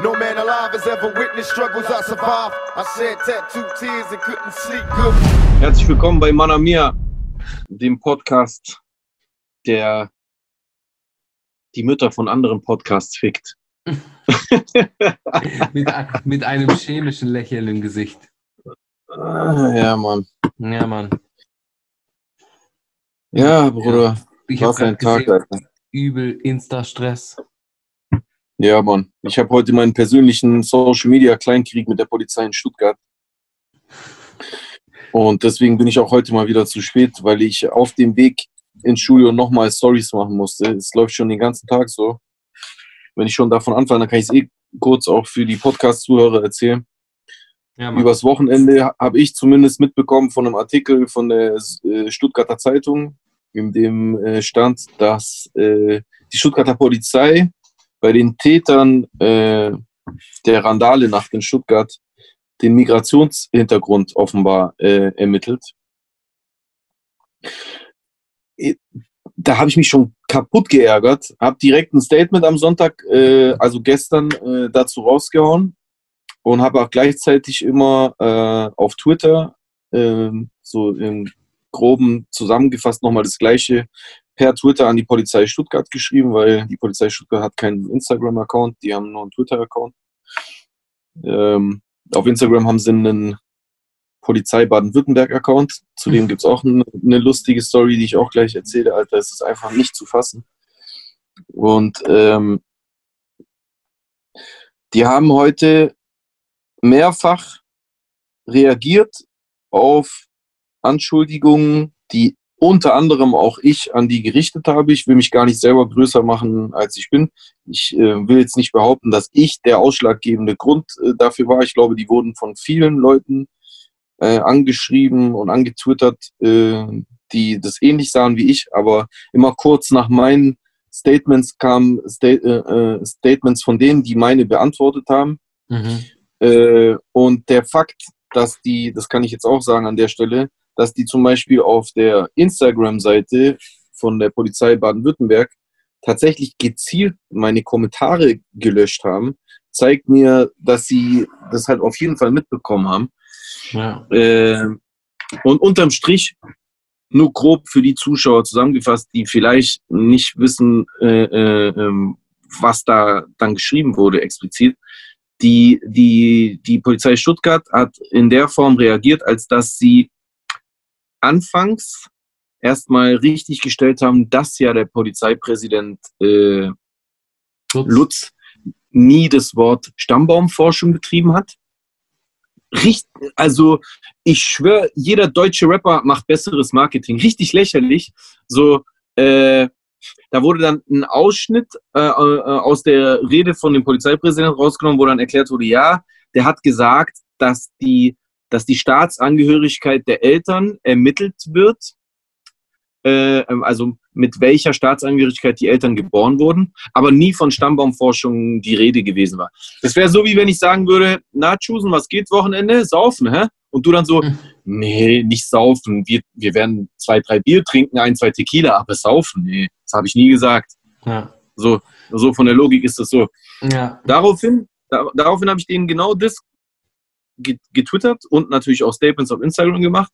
No man alive has ever witnessed struggles I survived. I shed tattooed tears and couldn't sleep good. Herzlich willkommen bei Manamia, dem Podcast, der die Mütter von anderen Podcasts fickt. mit, mit einem chemischen Lächeln im Gesicht. Ah, ja, Mann. Ja, Mann. Ja, Bruder. Ich habe Tag, gesehen, Alter. übel Insta-Stress. Ja, Mann. Ich habe heute meinen persönlichen Social Media Kleinkrieg mit der Polizei in Stuttgart. Und deswegen bin ich auch heute mal wieder zu spät, weil ich auf dem Weg ins Studio nochmal Stories machen musste. Es läuft schon den ganzen Tag so. Wenn ich schon davon anfange, dann kann ich es eh kurz auch für die Podcast-Zuhörer erzählen. Ja, Mann. Übers Wochenende habe ich zumindest mitbekommen von einem Artikel von der äh, Stuttgarter Zeitung, in dem äh, stand, dass äh, die Stuttgarter Polizei bei den Tätern äh, der Randale-Nacht in Stuttgart den Migrationshintergrund offenbar äh, ermittelt. Da habe ich mich schon kaputt geärgert, habe direkt ein Statement am Sonntag, äh, also gestern, äh, dazu rausgehauen und habe auch gleichzeitig immer äh, auf Twitter ähm, so im groben zusammengefasst nochmal das gleiche per Twitter an die Polizei Stuttgart geschrieben, weil die Polizei Stuttgart hat keinen Instagram-Account, die haben nur einen Twitter-Account. Ähm, auf Instagram haben sie einen Polizei Baden-Württemberg-Account. Zudem gibt es auch eine, lustige Story, die ich auch gleich erzähle. Alter, es ist einfach nicht zu fassen. Und ähm, die haben heute mehrfach reagiert auf Anschuldigungen, die unter anderem auch ich an die gerichtet habe. Ich will mich gar nicht selber größer machen, als ich bin. Ich äh, will jetzt nicht behaupten, dass ich der ausschlaggebende Grund äh, dafür war. Ich glaube, die wurden von vielen Leuten äh, angeschrieben und angetwittert, äh, die das ähnlich sahen wie ich, aber immer kurz nach meinen Statements kamen Sta äh, äh, Statements von denen, die meine beantwortet haben. Mhm. Und der Fakt, dass die, das kann ich jetzt auch sagen an der Stelle, dass die zum Beispiel auf der Instagram-Seite von der Polizei Baden-Württemberg tatsächlich gezielt meine Kommentare gelöscht haben, zeigt mir, dass sie das halt auf jeden Fall mitbekommen haben. Ja. Äh, und unterm Strich, nur grob für die Zuschauer zusammengefasst, die vielleicht nicht wissen, äh, äh, ähm, was da dann geschrieben wurde explizit. Die, die, die Polizei Stuttgart hat in der Form reagiert, als dass sie anfangs erstmal richtig gestellt haben, dass ja der Polizeipräsident äh, Lutz. Nie das Wort Stammbaumforschung betrieben hat. Richt, also ich schwöre, jeder deutsche Rapper macht besseres Marketing. Richtig lächerlich. So, äh, da wurde dann ein Ausschnitt äh, äh, aus der Rede von dem Polizeipräsidenten rausgenommen, wo dann erklärt wurde, ja, der hat gesagt, dass die, dass die Staatsangehörigkeit der Eltern ermittelt wird. Äh, also mit welcher Staatsangehörigkeit die Eltern geboren wurden, aber nie von Stammbaumforschung die Rede gewesen war. Das wäre so, wie wenn ich sagen würde, na, Chusen, was geht Wochenende? Saufen, hä? Und du dann so, Mhm. nee, nicht saufen. Wir, wir werden zwei, drei Bier trinken, ein, zwei Tequila, aber saufen, nee, das habe ich nie gesagt. Ja. So, so von der Logik ist das so. Ja. Daraufhin, da, daraufhin habe ich denen genau das getwittert und natürlich auch Statements auf Instagram gemacht.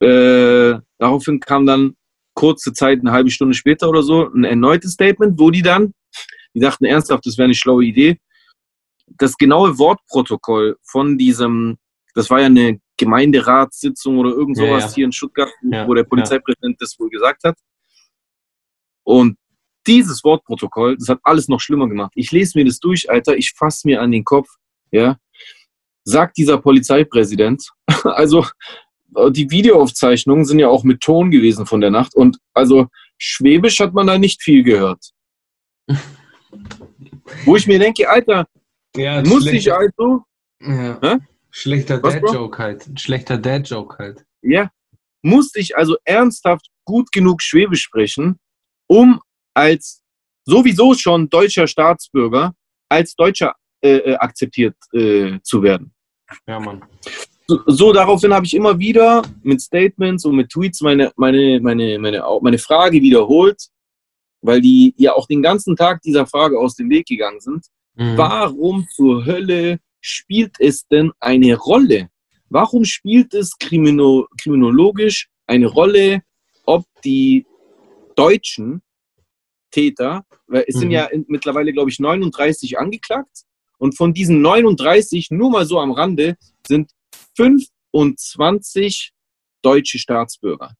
Äh, daraufhin kam dann kurze Zeit, eine halbe Stunde später oder so, ein erneutes Statement, wo die dann, die dachten ernsthaft, das wäre eine schlaue Idee, das genaue Wortprotokoll von diesem, das war ja eine Gemeinderatssitzung oder irgend Ja, sowas ja. hier in Stuttgart, Ja, wo der Polizeipräsident das wohl gesagt hat. Und dieses Wortprotokoll, das hat alles noch schlimmer gemacht. Ich lese mir das durch, Alter, ich fasse mir an den Kopf, ja. Sagt dieser Polizeipräsident, also äh, die Videoaufzeichnungen sind ja auch mit Ton gewesen von der Nacht und also Schwäbisch hat man da nicht viel gehört. Wo ich mir denke, Alter, ja muss ich also, Ja. Hä? Schlechter? Dad-Joke halt. Schlechter Dad-Joke halt. ja, musste ich also ernsthaft gut genug Schwäbisch sprechen, um als sowieso schon deutscher Staatsbürger als Deutscher äh, äh, akzeptiert äh, zu werden. Ja, Mann. So, so daraufhin habe ich immer wieder mit Statements und mit Tweets meine, meine, meine, meine, meine Frage wiederholt, weil die ja auch den ganzen Tag dieser Frage aus dem Weg gegangen sind. Mhm. Warum zur Hölle spielt es denn eine Rolle? Warum spielt es krimino kriminologisch eine Rolle, ob die deutschen Täter, weil es sind Mhm. ja in, mittlerweile, glaube ich, 39 angeklagt und von diesen 39, nur mal so am Rande, sind 25 deutsche Staatsbürger.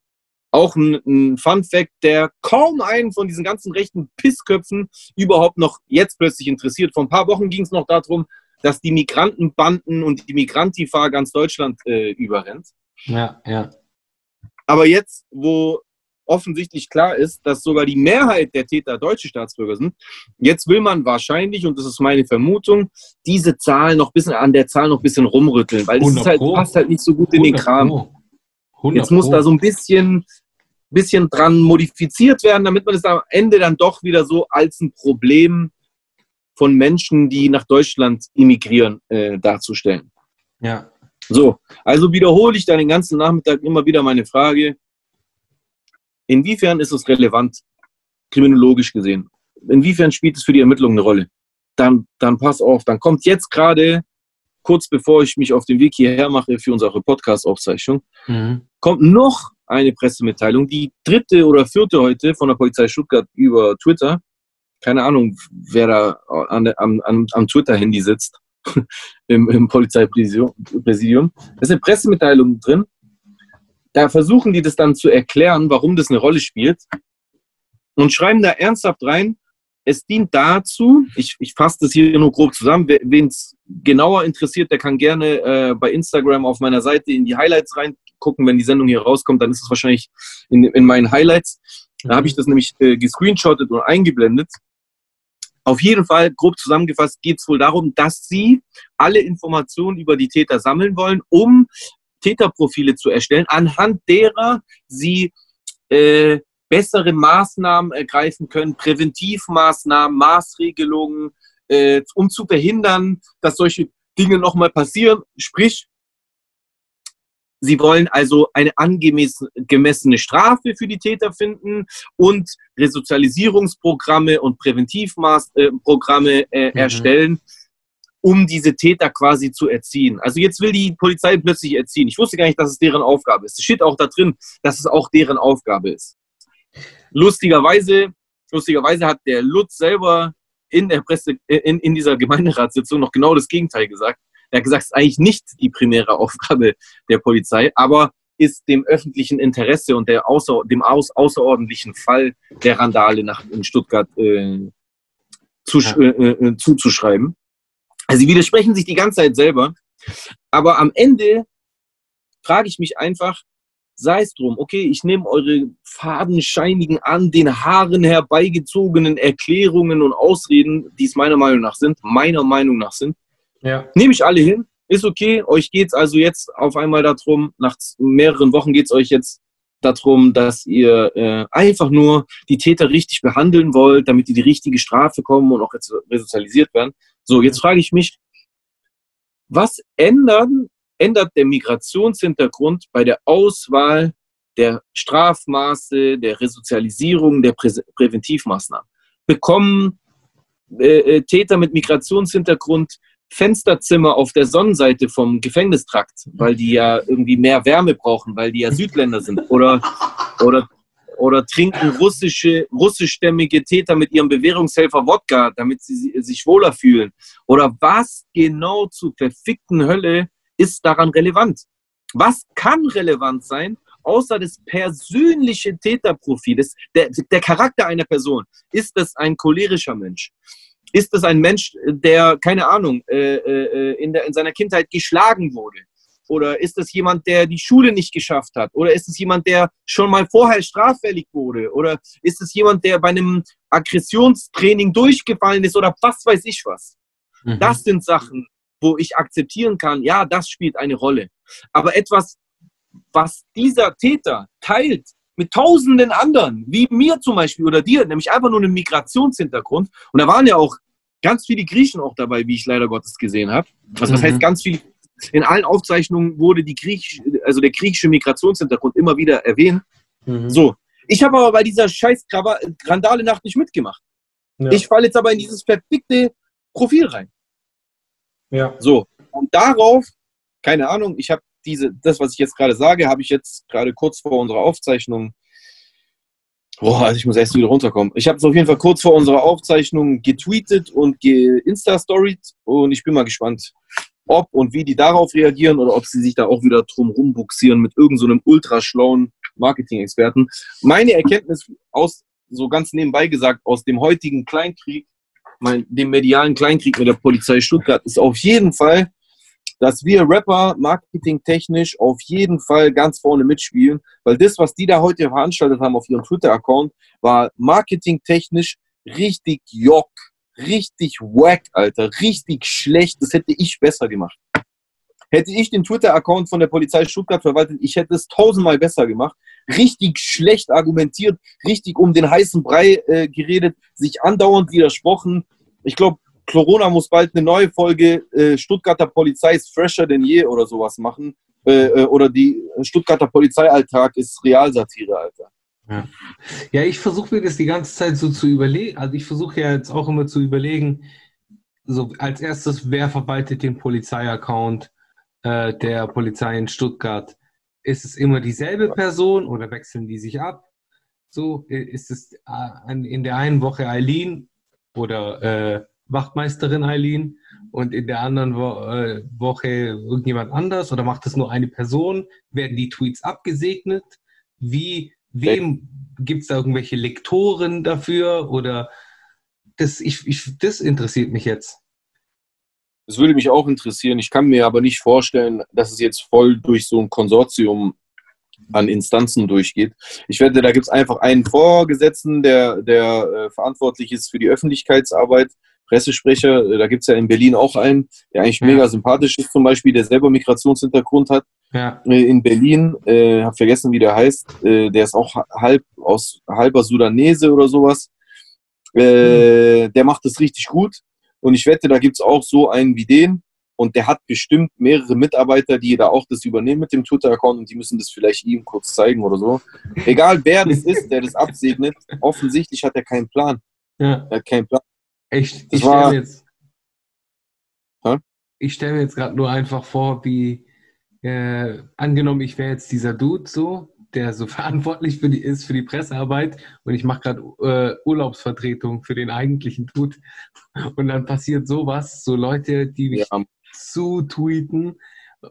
Auch ein, ein Fun Fact, der kaum einen von diesen ganzen rechten Pissköpfen überhaupt noch jetzt plötzlich interessiert. Vor ein paar Wochen ging es noch darum, dass die Migrantenbanden und die Migrantifa ganz Deutschland äh, überrennt. Ja, ja. Aber jetzt, wo offensichtlich klar ist, dass sogar die Mehrheit der Täter deutsche Staatsbürger sind, jetzt will man wahrscheinlich, und das ist meine Vermutung, diese Zahl noch ein bisschen an der Zahl noch ein bisschen rumrütteln, weil das 100 ist halt, passt halt nicht so gut in den 100 Kram. Pro. 100 Jetzt muss da so ein bisschen, bisschen dran modifiziert werden, damit man es am Ende dann doch wieder so als ein Problem von Menschen, die nach Deutschland immigrieren, äh, darzustellen. Ja. So, also wiederhole ich dann den ganzen Nachmittag immer wieder meine Frage, inwiefern ist es relevant, kriminologisch gesehen? Inwiefern spielt es für die Ermittlung eine Rolle? Dann, dann pass auf, dann kommt jetzt gerade, kurz bevor ich mich auf den Weg hierher mache für unsere Podcast-Aufzeichnung, Mhm. kommt noch eine Pressemitteilung, die dritte oder vierte heute von der Polizei Stuttgart über Twitter. Keine Ahnung, wer da an, der- am, am, Twitter-Handy sitzt im, im Polizeipräsidium. Präsidium. Da ist eine Pressemitteilung drin. Da versuchen die das dann zu erklären, warum das eine Rolle spielt. Und schreiben da ernsthaft rein, es dient dazu, ich, ich fasse das hier nur grob zusammen, wen es genauer interessiert, der kann gerne äh, bei Instagram auf meiner Seite in die Highlights reingucken. Wenn die Sendung hier rauskommt, dann ist es wahrscheinlich in, in meinen Highlights. Da habe ich das nämlich äh, gescreenshottet und eingeblendet. Auf jeden Fall, grob zusammengefasst, geht es wohl darum, dass sie alle Informationen über die Täter sammeln wollen, um Täterprofile zu erstellen, anhand derer sie äh, bessere Maßnahmen ergreifen können, Präventivmaßnahmen, Maßregelungen, äh, um zu verhindern, dass solche Dinge nochmal passieren. Sprich, sie wollen also eine angemessene Strafe für die Täter finden und Resozialisierungsprogramme und Präventivmaßprogramme äh, Mhm. erstellen, um diese Täter quasi zu erziehen. Also jetzt will die Polizei plötzlich erziehen. Ich wusste gar nicht, dass es deren Aufgabe ist. Es steht auch da drin, dass es auch deren Aufgabe ist. Lustigerweise, lustigerweise hat der Lutz selber in der Presse, in, in dieser Gemeinderatssitzung noch genau das Gegenteil gesagt. Er hat gesagt, es ist eigentlich nicht die primäre Aufgabe der Polizei, aber ist dem öffentlichen Interesse und der außer, dem aus, außerordentlichen Fall der Randale nach, in Stuttgart äh, zu, Ja. äh, äh, zuzuschreiben. Also sie widersprechen sich die ganze Zeit selber, aber am Ende frage ich mich einfach, sei es drum, okay, ich nehme eure fadenscheinigen, an den Haaren herbeigezogenen Erklärungen und Ausreden, die es meiner Meinung nach sind, meiner Meinung nach sind, Ja. nehme ich alle hin, ist okay. Euch geht es also jetzt auf einmal darum, nach mehreren Wochen geht es euch jetzt darum, dass ihr äh, einfach nur die Täter richtig behandeln wollt, damit die die richtige Strafe kommen und auch jetzt resozialisiert werden. So, jetzt frage ich mich, was ändern, ändert der Migrationshintergrund bei der Auswahl der Strafmaße, der Resozialisierung, der Prä Präventivmaßnahmen? Bekommen äh, äh, Täter mit Migrationshintergrund Fensterzimmer auf der Sonnenseite vom Gefängnistrakt, weil die ja irgendwie mehr Wärme brauchen, weil die ja Südländer sind. Oder, oder, oder trinken russische, russischstämmige Täter mit ihrem Bewährungshelfer Wodka, damit sie si- sich wohler fühlen. Oder was genau zur verfickten Hölle ist daran relevant? Was kann relevant sein, außer das persönliche Täterprofil, das, der, der Charakter einer Person? Ist das ein cholerischer Mensch? Ist es ein Mensch, der, keine Ahnung, äh, äh, in, der, in seiner Kindheit geschlagen wurde? Oder ist es jemand, der die Schule nicht geschafft hat? Oder ist es jemand, der schon mal vorher straffällig wurde? Oder ist es jemand, der bei einem Aggressionstraining durchgefallen ist? Oder was weiß ich was? Mhm. Das sind Sachen, wo ich akzeptieren kann, ja, das spielt eine Rolle. Aber etwas, was dieser Täter teilt mit tausenden anderen, wie mir zum Beispiel oder dir, nämlich einfach nur einen Migrationshintergrund. Und da waren ja auch ganz viele Griechen auch dabei, wie ich leider Gottes gesehen habe. Also das Mhm. heißt, ganz viel, in allen Aufzeichnungen wurde die Griech, also der griechische Migrationshintergrund immer wieder erwähnt. Mhm. So, ich habe aber bei dieser scheiß Randale-Nacht nicht mitgemacht. Ja. Ich falle jetzt aber in dieses verfickte Profil rein. Ja. So, und darauf, keine Ahnung, ich habe diese, das, was ich jetzt gerade sage, habe ich jetzt gerade kurz vor unserer Aufzeichnung, boah, also ich muss erst wieder runterkommen. Ich habe es auf jeden Fall kurz vor unserer Aufzeichnung getweetet und geinsta-storied und ich bin mal gespannt, ob und wie die darauf reagieren oder ob sie sich da auch wieder drum rumbuxieren mit irgendeinem so ultraschlauen Marketing-Experten. Meine Erkenntnis aus, so ganz nebenbei gesagt, aus dem heutigen Kleinkrieg, mein, dem medialen Kleinkrieg mit der Polizei Stuttgart, ist auf jeden Fall, dass wir Rapper marketingtechnisch auf jeden Fall ganz vorne mitspielen, weil das, was die da heute veranstaltet haben auf ihrem Twitter-Account, war marketingtechnisch richtig jock, richtig wack, Alter, richtig schlecht. Das hätte ich besser gemacht. Hätte ich den Twitter-Account von der Polizei Stuttgart verwaltet, ich hätte es tausendmal besser gemacht. Richtig schlecht argumentiert, richtig um den heißen Brei äh, geredet, sich andauernd widersprochen. Ich glaube, Corona muss bald eine neue Folge äh, Stuttgarter Polizei ist fresher denn je oder sowas machen. Äh, äh oder die Stuttgarter Polizeialltag ist Realsatire, Alter. Ja, ja ich versuche mir das die ganze Zeit so zu überlegen. Also ich versuche ja jetzt auch immer zu überlegen, so als erstes, wer verwaltet den Polizeiaccount äh, der Polizei in Stuttgart? Ist es immer dieselbe Person oder wechseln die sich ab? So, ist es äh, in der einen Woche Eileen oder äh, Wachtmeisterin Eileen und in der anderen Wo äh, Woche irgendjemand anders oder macht es nur eine Person? Werden die Tweets abgesegnet? Wie, wem gibt es da irgendwelche Lektoren dafür oder das, ich, ich, das interessiert mich jetzt. Das würde mich auch interessieren. Ich kann mir aber nicht vorstellen, dass es jetzt voll durch so ein Konsortium an Instanzen durchgeht. Ich wette, da gibt es einfach einen Vorgesetzten, der, der äh, verantwortlich ist für die Öffentlichkeitsarbeit Pressesprecher. Äh, da gibt es ja in Berlin auch einen, der eigentlich ja. mega sympathisch ist, zum Beispiel, der selber Migrationshintergrund hat. Ja. Äh, in Berlin, äh, habe vergessen, wie der heißt. Äh, der ist auch halb aus halber Sudanese oder sowas. Mhm. Der macht das richtig gut. Und ich wette, da gibt es auch so einen wie den. Und der hat bestimmt mehrere Mitarbeiter, die da auch das übernehmen mit dem Twitter-Account und die müssen das vielleicht ihm kurz zeigen oder so. Egal wer das ist, der das absegnet, offensichtlich hat er keinen Plan. Ja. Er hat keinen Plan. Ich, ich stelle mir jetzt, ich stell mir jetzt gerade nur einfach vor, wie äh, angenommen, ich wäre jetzt dieser Dude so, der so verantwortlich für die, ist für die Pressearbeit und ich mache gerade äh, Urlaubsvertretung für den eigentlichen Dude und dann passiert sowas, so Leute, die mich ja. Zutweeten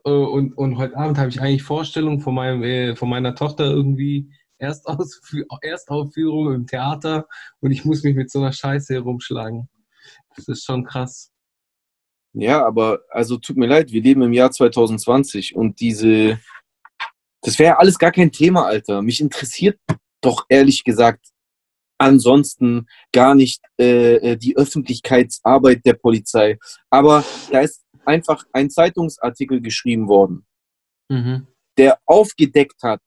äh, und, und heute Abend habe ich eigentlich Vorstellungen von, meinem, äh, von meiner Tochter irgendwie Erstaufführung im Theater und ich muss mich mit so einer Scheiße herumschlagen. Das ist schon krass. Ja, aber also tut mir leid, wir leben im Jahr 2020 und diese, das wäre ja alles gar kein Thema, Alter. Mich interessiert doch ehrlich gesagt ansonsten gar nicht äh, äh die Öffentlichkeitsarbeit der Polizei. Aber da ist einfach ein Zeitungsartikel geschrieben worden, mhm. der aufgedeckt hat,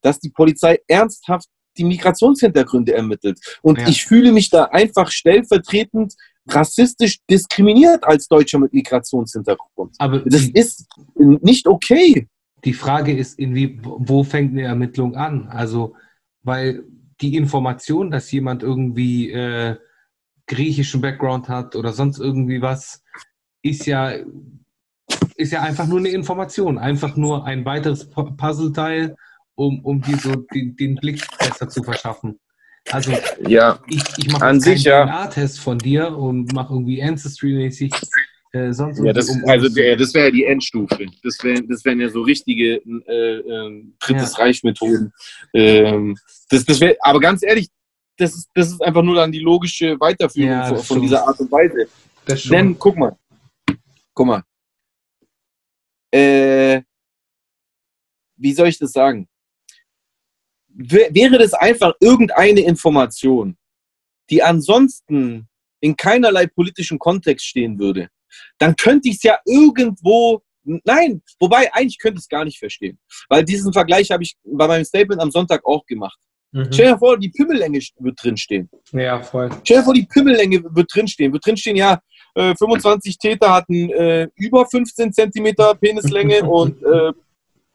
dass die Polizei ernsthaft die Migrationshintergründe ermittelt. Und ja. ich fühle mich da einfach stellvertretend rassistisch diskriminiert als Deutscher mit Migrationshintergrund. Aber das ist nicht okay. Die Frage ist, inwie, wo fängt eine Ermittlung an? Also, weil die Information, dass jemand irgendwie äh, griechischen Background hat oder sonst irgendwie was, ist ja, ist ja einfach nur eine Information, einfach nur ein weiteres Puzzleteil um, um dir so den, den Blick besser zu verschaffen. Also ja, ich, ich mache einen DNA-Test von dir und mache irgendwie Ancestry-mäßig äh, sonst ja, das, um, also der, das wäre ja die Endstufe. Das, wär, das wären ja so richtige äh, äh, drittes ja. Reich-Methoden. Ähm, das, das wär, aber ganz ehrlich, das ist, das ist einfach nur dann die logische Weiterführung ja, von, von dieser Art und Weise. Denn, guck mal, guck mal. Äh, wie soll ich das sagen? wäre das einfach irgendeine Information, die ansonsten in keinerlei politischen Kontext stehen würde, dann könnte ich es ja irgendwo, nein, wobei eigentlich könnte ich es gar nicht verstehen. Weil diesen Vergleich habe ich bei meinem Statement am Sonntag auch gemacht. Mhm. Stell dir vor, die Pimmellänge wird drinstehen. Ja, voll. Stell dir vor, die Pimmellänge wird drinstehen. Wird drinstehen, ja, äh, 25 Täter hatten äh, über 15 Zentimeter Penislänge und äh,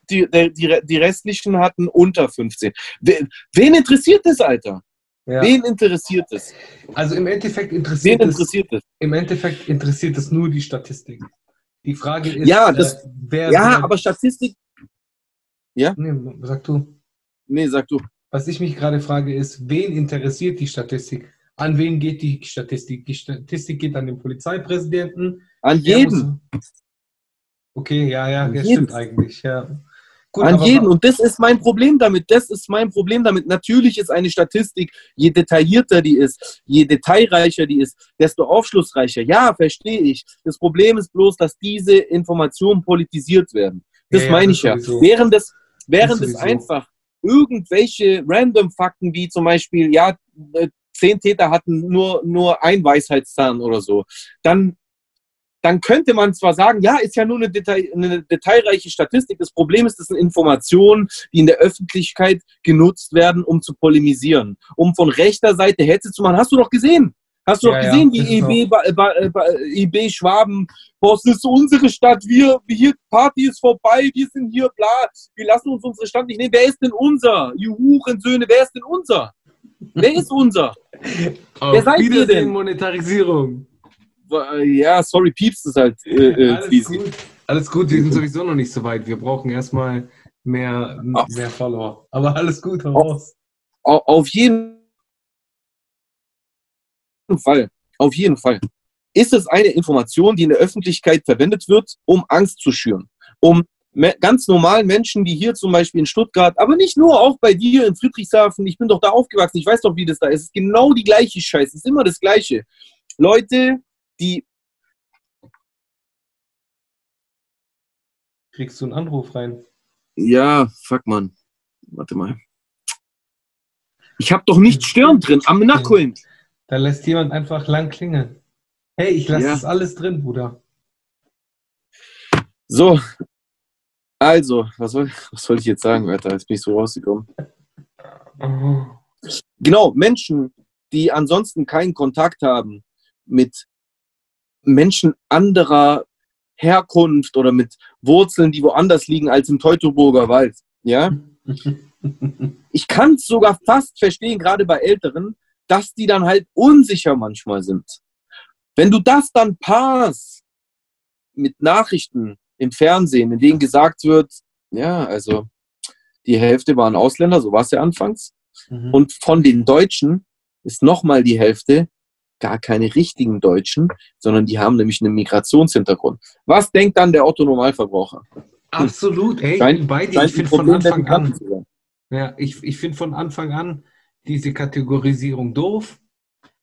die, die, die restlichen hatten unter 15. Wen interessiert das, Alter? Ja. Wen interessiert es? Also im Endeffekt Wen interessiert es, interessiert es? im Endeffekt interessiert es nur die Statistik. Die Frage ist, Ja, das- äh, wer, Ja, wer, aber Statistik. Nee, sag du. Nee, sag du. Was ich mich gerade frage, ist, wen interessiert die Statistik? An wen geht die Statistik? Die Statistik geht an den Polizeipräsidenten. An Der jeden. muss- Okay, ja, ja, An das jeden. stimmt eigentlich, ja. Gut, An jeden. Und das ist mein Problem damit. Das ist mein Problem damit. Natürlich ist eine Statistik, je detaillierter die ist, je detailreicher die ist, desto aufschlussreicher. Ja, verstehe ich. Das Problem ist bloß, dass diese Informationen politisiert werden. Das Ja, ja, meine das ich ja. sowieso. Während es, während Das es einfach irgendwelche random Fakten wie zum Beispiel, ja, äh, zehn Täter hatten nur, nur ein Weisheitszahn oder so, dann dann könnte man zwar sagen, ja, ist ja nur eine, Detail, eine detailreiche Statistik. Das Problem ist, das sind Informationen, die in der Öffentlichkeit genutzt werden, um zu polemisieren, um von rechter Seite Hetze zu machen. Hast du doch gesehen? Hast du Ja, doch ja, gesehen, das ist wie EB, ba, EB Schwaben, boah, es ist unsere Stadt, wir, hier, Party ist vorbei, wir sind hier, bla, wir lassen uns unsere Stadt nicht nehmen. Wer ist denn unser? Ihr Hurensöhne, wer ist denn unser? Wer ist unser? Auf seid ihr denn? Monetarisierung. Ja, sorry, Pieps ist halt äh, äh, Alles gut. Alles gut, wir sind sowieso noch nicht so weit. Wir brauchen erstmal mehr, mehr Follower. Aber alles gut, hau raus. Au- Auf jeden Fall. Auf jeden Fall. Ist es eine Information, die in der Öffentlichkeit verwendet wird, um Angst zu schüren? Um ganz normalen Menschen, wie hier zum Beispiel in Stuttgart, aber nicht nur, auch bei dir in Friedrichshafen, ich bin doch da aufgewachsen, ich weiß doch, wie das da ist. Es ist genau die gleiche Scheiße, es ist immer das Gleiche. Leute, die, Kriegst du einen Anruf rein? ja, fuck man, warte mal. Ich habe doch nicht Stirn drin, am Nachholen. Da lässt jemand einfach lang klingeln. Hey, ich lasse Ja. das alles drin, Bruder. So, also, was soll, was soll ich jetzt sagen, Alter? Jetzt bin ich so rausgekommen. Genau, Menschen, die ansonsten keinen Kontakt haben mit Menschen anderer Herkunft oder mit Wurzeln, die woanders liegen als im Teutoburger Wald. Ja, ich kann es sogar fast verstehen, gerade bei Älteren, dass die dann halt unsicher manchmal sind. Wenn du das dann paarst mit Nachrichten im Fernsehen, in denen gesagt wird, ja, also die Hälfte waren Ausländer, so war es ja anfangs, Mhm. und von den Deutschen ist nochmal die Hälfte gar keine richtigen Deutschen, sondern die haben nämlich einen Migrationshintergrund. Was denkt dann der Otto-Normalverbraucher? Absolut, ey, ich Scheint- bin bei dir. Scheint Ich finde von Anfang an, ja, ich, ich finde von Anfang an diese Kategorisierung doof.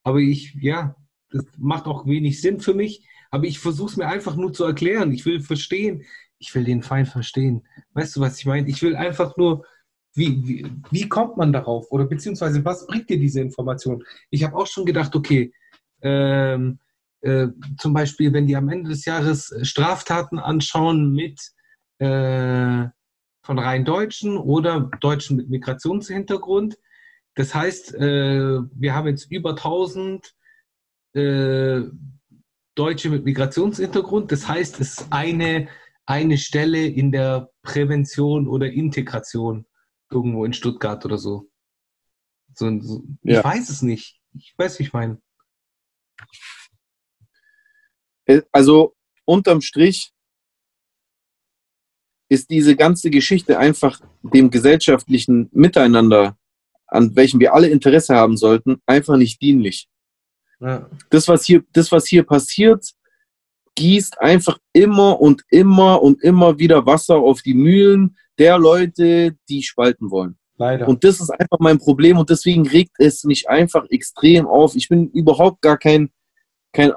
Aber ich, ja, das macht auch wenig Sinn für mich. Aber ich versuche es mir einfach nur zu erklären. Ich will verstehen. Ich will den Feind verstehen. Weißt du, was ich meine? Ich will einfach nur, wie, wie, wie kommt man darauf? Oder beziehungsweise, was bringt dir diese Information? Ich habe auch schon gedacht, okay, ähm, äh, zum Beispiel, wenn die am Ende des Jahres Straftaten anschauen mit äh, von rein Deutschen oder Deutschen mit Migrationshintergrund. Das heißt, äh, wir haben jetzt über 1000 äh, Deutsche mit Migrationshintergrund. Das heißt, es ist eine, eine Stelle in der Prävention oder Integration irgendwo in Stuttgart oder so. so, so ich Ja. weiß es nicht. Ich weiß, wie ich meine. Äh, Also unterm Strich ist diese ganze Geschichte einfach dem gesellschaftlichen Miteinander, an welchem wir alle Interesse haben sollten, einfach nicht dienlich. Ja. Das, was hier, das, was hier passiert, gießt einfach immer und immer und immer wieder Wasser auf die Mühlen der Leute, die spalten wollen. Leider. Und das ist einfach mein Problem und deswegen regt es mich einfach extrem auf. Ich bin überhaupt gar kein, kein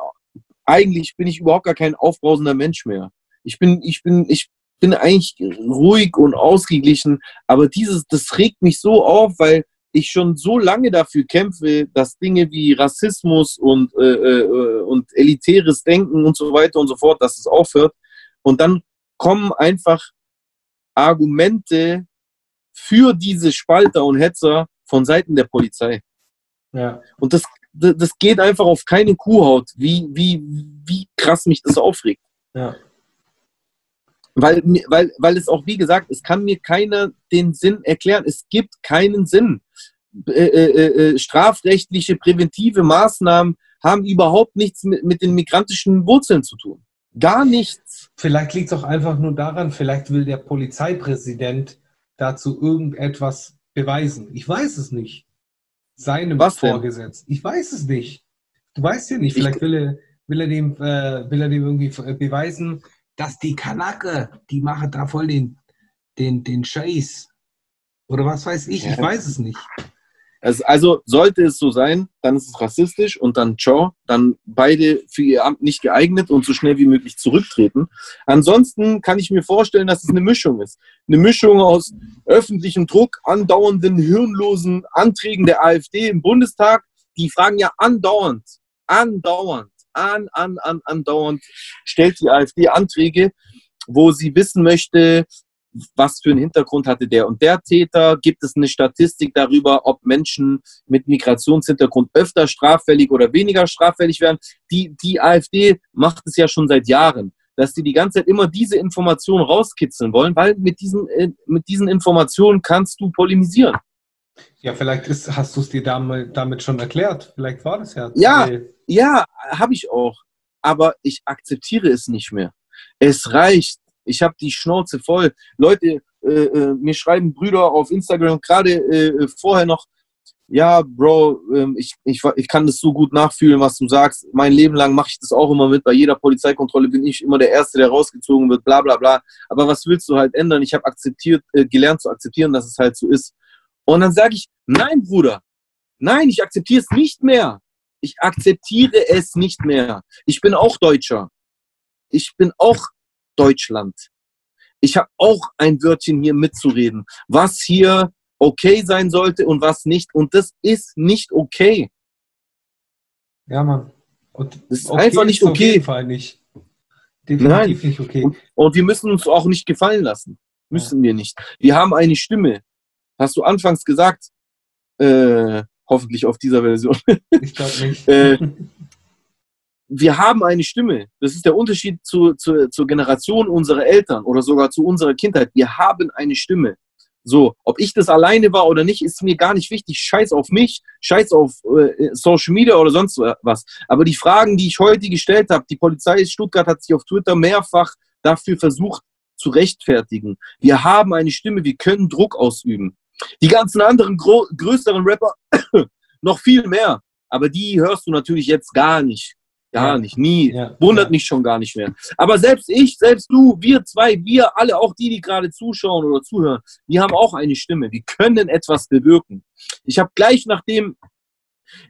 eigentlich bin ich überhaupt gar kein aufbrausender Mensch mehr. Ich bin, ich bin, ich bin eigentlich ruhig und ausgeglichen, aber dieses, das regt mich so auf, weil ich schon so lange dafür kämpfe, dass Dinge wie Rassismus und, äh, äh, und elitäres Denken und so weiter und so fort, dass es aufhört. Und dann kommen einfach Argumente für diese Spalter und Hetzer von Seiten der Polizei. ja. Und das, das geht einfach auf keine Kuhhaut, wie, wie, wie krass mich das aufregt. Ja. Weil, weil, weil es auch, wie gesagt, es kann mir keiner den Sinn erklären. Es gibt keinen Sinn. Äh, äh, äh, strafrechtliche präventive Maßnahmen haben überhaupt nichts mit, mit den migrantischen Wurzeln zu tun. Gar nichts. Vielleicht liegt es auch einfach nur daran, vielleicht will der Polizeipräsident dazu irgendetwas beweisen. Ich weiß es nicht. Seinem Was? Vorgesetzten. Ich weiß es nicht. Du weißt ja nicht. Ich- Vielleicht will er, will er, dem, äh, will er dem irgendwie beweisen, dass die Kanake, die machen da voll den, den, den Scheiß. Oder was weiß ich. Ich weiß es nicht. Also, also sollte es so sein, dann ist es rassistisch und dann ciao, dann beide für ihr Amt nicht geeignet und so schnell wie möglich zurücktreten. Ansonsten kann ich mir vorstellen, dass es eine Mischung ist. Eine Mischung aus öffentlichem Druck, andauernden, hirnlosen Anträgen der AfD im Bundestag. Die fragen ja andauernd, andauernd, an, an, an, andauernd stellt die AfD Anträge, wo sie wissen möchte, was für einen Hintergrund hatte der und der Täter? Gibt es eine Statistik darüber, ob Menschen mit Migrationshintergrund öfter straffällig oder weniger straffällig werden? Die, die AfD macht es ja schon seit Jahren, dass sie die ganze Zeit immer diese Informationen rauskitzeln wollen, weil mit diesen, äh, mit diesen Informationen kannst du polemisieren. Ja, vielleicht ist, hast du es dir damit, damit schon erklärt. Vielleicht war das ja. Ja. Ja, habe ich auch. Aber ich akzeptiere es nicht mehr. Es reicht. Ich habe die Schnauze voll. Leute, äh, äh, mir schreiben Brüder auf Instagram gerade äh, vorher noch, ja, Bro, ähm, ich, ich, ich kann das so gut nachfühlen, was du sagst. Mein Leben lang mache ich das auch immer mit. Bei jeder Polizeikontrolle bin ich immer der Erste, der rausgezogen wird, bla bla bla. Aber was willst du halt ändern? Ich habe akzeptiert, äh, gelernt zu akzeptieren, dass es halt so ist. Und dann sage ich, nein, Bruder, nein, ich akzeptiere es nicht mehr. Ich akzeptiere es nicht mehr. Ich bin auch Deutscher. Ich bin auch Deutschland. Ich habe auch ein Wörtchen hier mitzureden, was hier okay sein sollte und was nicht. Und das ist nicht okay. Ja, Mann. Und Das ist einfach nicht ist Auf okay. jeden Fall nicht. Definitiv nicht okay. Und wir müssen uns auch nicht gefallen lassen. Müssen wir nicht. Wir haben eine Stimme. Hast du anfangs gesagt? Äh, hoffentlich auf dieser Version. Ich glaube nicht. Äh, wir haben eine Stimme. Das ist der Unterschied zu, zu, zur Generation unserer Eltern oder sogar zu unserer Kindheit. Wir haben eine Stimme. So, ob ich das alleine war oder nicht, ist mir gar nicht wichtig. Scheiß auf mich, scheiß auf äh, Social Media oder sonst was. Aber die Fragen, die ich heute gestellt habe, die Polizei Stuttgart hat sich auf Twitter mehrfach dafür versucht zu rechtfertigen. Wir haben eine Stimme, wir können Druck ausüben. Die ganzen anderen größeren Rapper noch viel mehr. Aber die hörst du natürlich jetzt gar nicht. Gar Ja. nicht, nie. Ja. Wundert Ja. mich schon gar nicht mehr. Aber selbst ich, selbst du, wir zwei, wir alle, auch die, die gerade zuschauen oder zuhören, wir haben auch eine Stimme. Wir können etwas bewirken. Ich habe gleich nachdem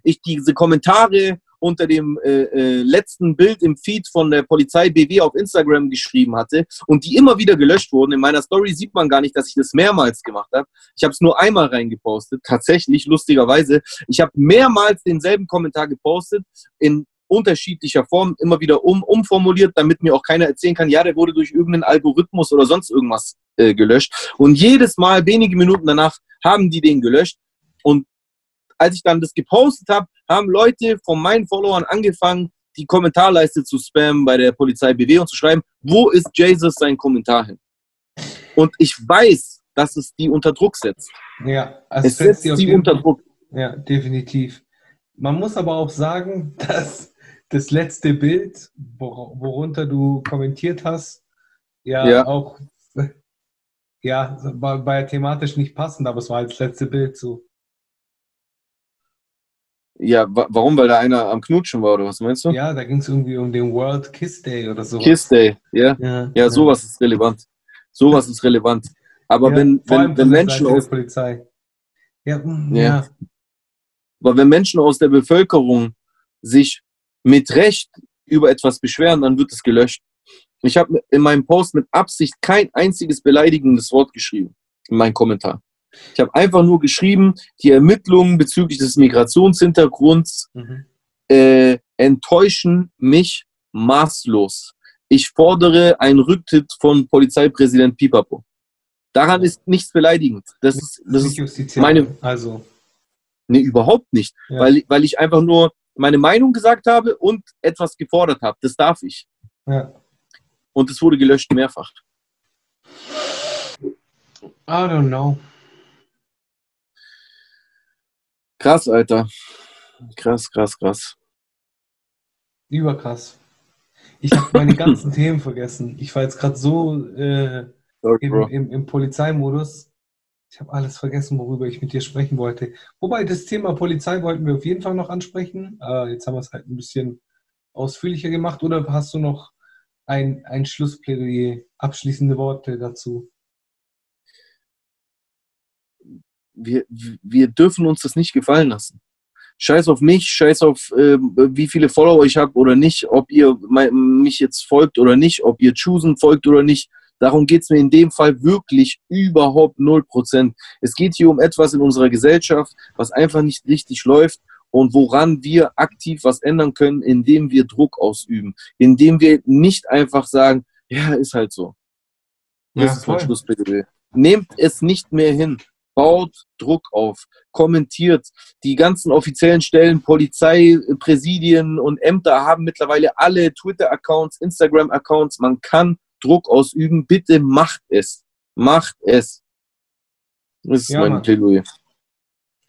ich diese Kommentare unter dem äh, äh, letzten Bild im Feed von der Polizei BW auf Instagram geschrieben hatte und die immer wieder gelöscht wurden. In meiner Story sieht man gar nicht, dass ich das mehrmals gemacht habe. Ich habe es nur einmal reingepostet, tatsächlich, lustigerweise. Ich habe mehrmals denselben Kommentar gepostet, in unterschiedlicher Form, immer wieder um, umformuliert, damit mir auch keiner erzählen kann, ja, der wurde durch irgendeinen Algorithmus oder sonst irgendwas äh, gelöscht. Und jedes Mal, wenige Minuten danach, haben die den gelöscht. Und als ich dann das gepostet habe, haben Leute von meinen Followern angefangen, die Kommentarleiste zu spammen bei der Polizei BW und zu schreiben, wo ist Jesus sein Kommentar hin? Und ich weiß, dass es die unter Druck setzt. Ja, also Es setzt die jeden unter Druck. Ja, definitiv. Man muss aber auch sagen, dass das letzte Bild, wor worunter du kommentiert hast, ja, Ja. auch ja, war, war ja thematisch nicht passend, aber es war das letzte Bild so. Ja, wa warum? Weil da einer am Knutschen war, oder was meinst du? Ja, da ging es irgendwie um den World Kiss Day oder so. Kiss Day, ja. Ja, Ja, sowas ist relevant. Sowas ist relevant. Aber Ja, wenn, wenn, wenn Menschen aus der Polizei. Mm, Ja. ja. Aber wenn Menschen aus der Bevölkerung sich mit Recht über etwas beschweren, dann wird es gelöscht. Ich habe in meinem Post mit Absicht kein einziges beleidigendes Wort geschrieben, in meinem Kommentar. Ich habe einfach nur geschrieben, die Ermittlungen bezüglich des Migrationshintergrunds Mhm. äh, enttäuschen mich maßlos. Ich fordere einen Rücktritt von Polizeipräsident Pipapo. Daran ist nichts beleidigend. Das ist, das ist meine- Also, Nee, überhaupt nicht. Ja. Weil, weil ich einfach nur meine Meinung gesagt habe und etwas gefordert habe. Das darf ich. ja. Und es wurde gelöscht mehrfach. I don't know. Krass, Alter. Krass, krass, krass. Überkrass. Ich habe meine ganzen Themen vergessen. Ich war jetzt gerade so äh, Sorry, im, im, im Polizeimodus. Ich habe alles vergessen, worüber ich mit dir sprechen wollte. Wobei das Thema Polizei wollten wir auf jeden Fall noch ansprechen. Äh, jetzt haben wir es halt ein bisschen ausführlicher gemacht. Oder hast du noch ein, ein Schlussplädoyer, abschließende Worte dazu? Wir, wir dürfen uns das nicht gefallen lassen. Scheiß auf mich, scheiß auf, äh, wie viele Follower ich habe oder nicht, ob ihr mich jetzt folgt oder nicht, ob ihr Choosen folgt oder nicht. Darum geht es mir in dem Fall wirklich überhaupt 0%. Es geht hier um etwas in unserer Gesellschaft, was einfach nicht richtig läuft und woran wir aktiv was ändern können, indem wir Druck ausüben, indem wir nicht einfach sagen, ja, ist halt so. Das ist mein Schlussplädoyer. Nehmt es nicht mehr hin. Baut Druck auf. Kommentiert. Die ganzen offiziellen Stellen, Polizei, Präsidien und Ämter haben mittlerweile alle Twitter-Accounts, Instagram-Accounts. Man kann Druck ausüben. Bitte macht es. Macht es. Das ist Ja, mein Mann. Plädoyer.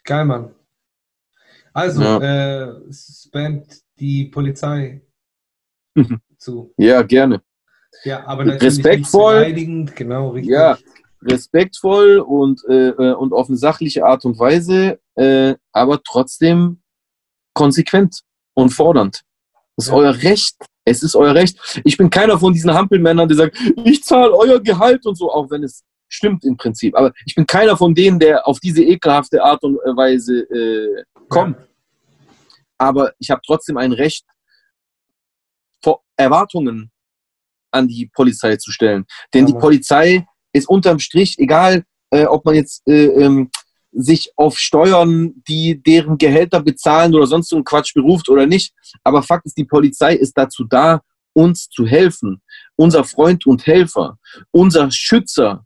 Geil, Mann. Also, Ja. äh, spamt die Polizei zu. Ja, gerne. Ja, aber natürlich Respektvoll. beleidigend, genau, richtig. Ja. Respektvoll und, äh, äh, und auf eine sachliche Art und Weise, äh, aber trotzdem konsequent und fordernd. Das ist Ja. euer Recht. Es ist euer Recht. Ich bin keiner von diesen Hampelmännern, der sagt, ich zahle euer Gehalt und so, auch wenn es stimmt im Prinzip. Aber ich bin keiner von denen, der auf diese ekelhafte Art und Weise äh, kommt. Aber ich habe trotzdem ein Recht, vor Erwartungen an die Polizei zu stellen. Denn Ja, die. Polizei ist unterm Strich, egal äh, ob man jetzt äh, ähm, sich auf Steuern, die deren Gehälter bezahlen oder sonst so einen Quatsch beruft oder nicht. Aber Fakt ist, die Polizei ist dazu da, uns zu helfen. Unser Freund und Helfer, unser Schützer.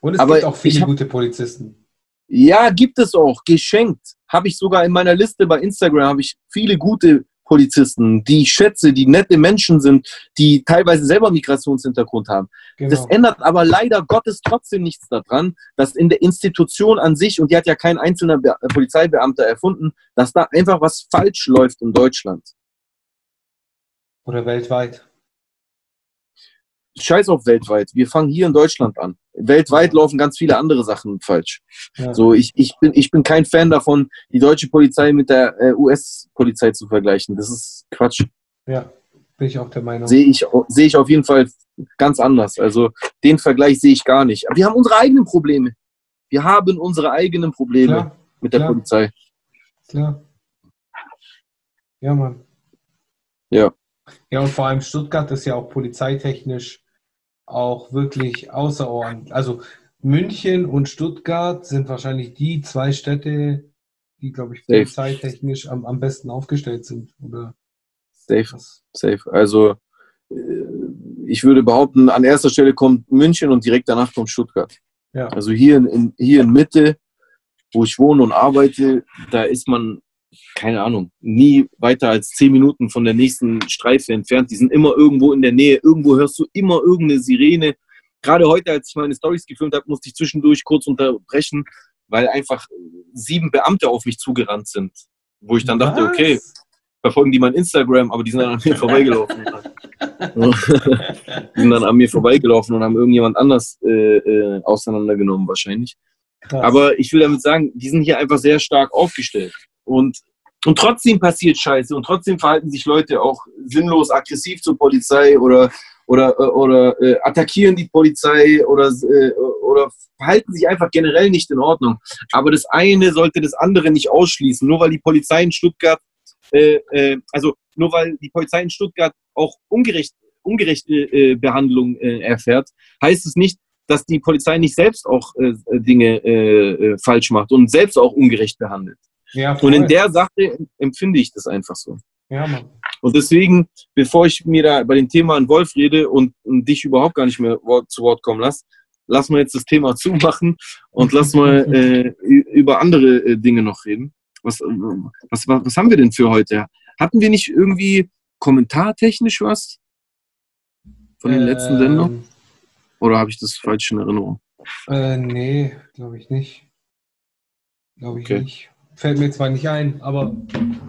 Und es Aber gibt auch viele hab- gute Polizisten. Ja, gibt es auch, geschenkt. Habe ich sogar in meiner Liste bei Instagram, habe ich viele gute Polizisten, die ich schätze, die nette Menschen sind, die teilweise selber Migrationshintergrund haben. Das Genau. ändert aber leider Gottes trotzdem nichts daran, dass in der Institution an sich, und die hat ja kein einzelner Be Polizeibeamter erfunden, dass da einfach was falsch läuft in Deutschland. Oder weltweit. Scheiß auf weltweit. Wir fangen hier in Deutschland an. Weltweit laufen ganz viele andere Sachen falsch. Ja. So, ich, ich, bin, ich bin kein Fan davon, die deutsche Polizei mit der äh, US-Polizei zu vergleichen. Das ist Quatsch. ja, bin ich auch der Meinung. Sehe ich, sehe ich auf jeden Fall ganz anders. Also den Vergleich sehe ich gar nicht. Aber wir haben unsere eigenen Probleme. Wir haben unsere eigenen Probleme Klar, mit der klar. Polizei. klar. Ja, Mann. Ja. Ja, und vor allem Stuttgart ist ja auch polizeitechnisch auch wirklich außerordentlich. Also München und Stuttgart sind wahrscheinlich die zwei Städte, die, glaube ich, polizeitechnisch am, am besten aufgestellt sind. Oder Safe, was? safe. Also äh, ich würde behaupten, an erster Stelle kommt München und direkt danach kommt Stuttgart. Ja, Also hier in, in, hier in Mitte, wo ich wohne und arbeite, da ist man, keine Ahnung, nie weiter als zehn Minuten von der nächsten Streife entfernt. Die sind immer irgendwo in der Nähe. Irgendwo hörst du immer irgendeine Sirene. Gerade heute, als ich meine Stories gefilmt habe, musste ich zwischendurch kurz unterbrechen, weil einfach sieben Beamte auf mich zugerannt sind. Wo ich dann dachte, Was? okay, verfolgen die mein Instagram, aber die sind dann an mir vorbeigelaufen. die sind dann an mir vorbeigelaufen und haben irgendjemand anders äh, äh, auseinandergenommen wahrscheinlich. Krass. Aber ich will damit sagen, die sind hier einfach sehr stark aufgestellt. Und, und trotzdem passiert Scheiße und trotzdem verhalten sich Leute auch sinnlos aggressiv zur Polizei oder, oder, äh, oder äh, attackieren die Polizei oder, äh, oder verhalten sich einfach generell nicht in Ordnung. Aber das eine sollte das andere nicht ausschließen. Nur weil die Polizei in Stuttgart, äh, äh, also nur weil die Polizei in Stuttgart auch ungerecht, ungerechte äh, Behandlung äh, erfährt, heißt es nicht, dass die Polizei nicht selbst auch äh, Dinge äh, äh, falsch macht und selbst auch ungerecht behandelt. Ja, Und in der Sache empfinde ich das einfach so. ja, Mann. Und deswegen, bevor ich mir da bei dem Thema an Wolf rede und, und dich überhaupt gar nicht mehr Wort, zu Wort kommen lasse, lass mal jetzt das Thema zumachen und lass mal äh, über andere äh, Dinge noch reden. Was, äh, was, was, was haben wir denn für heute? Hatten wir nicht irgendwie kommentartechnisch was von den letzten Sendungen? Ähm, Oder habe ich das falsch in Erinnerung? Äh, nee, glaube ich nicht. Glaube ich Okay. nicht. Fällt mir zwar nicht ein, aber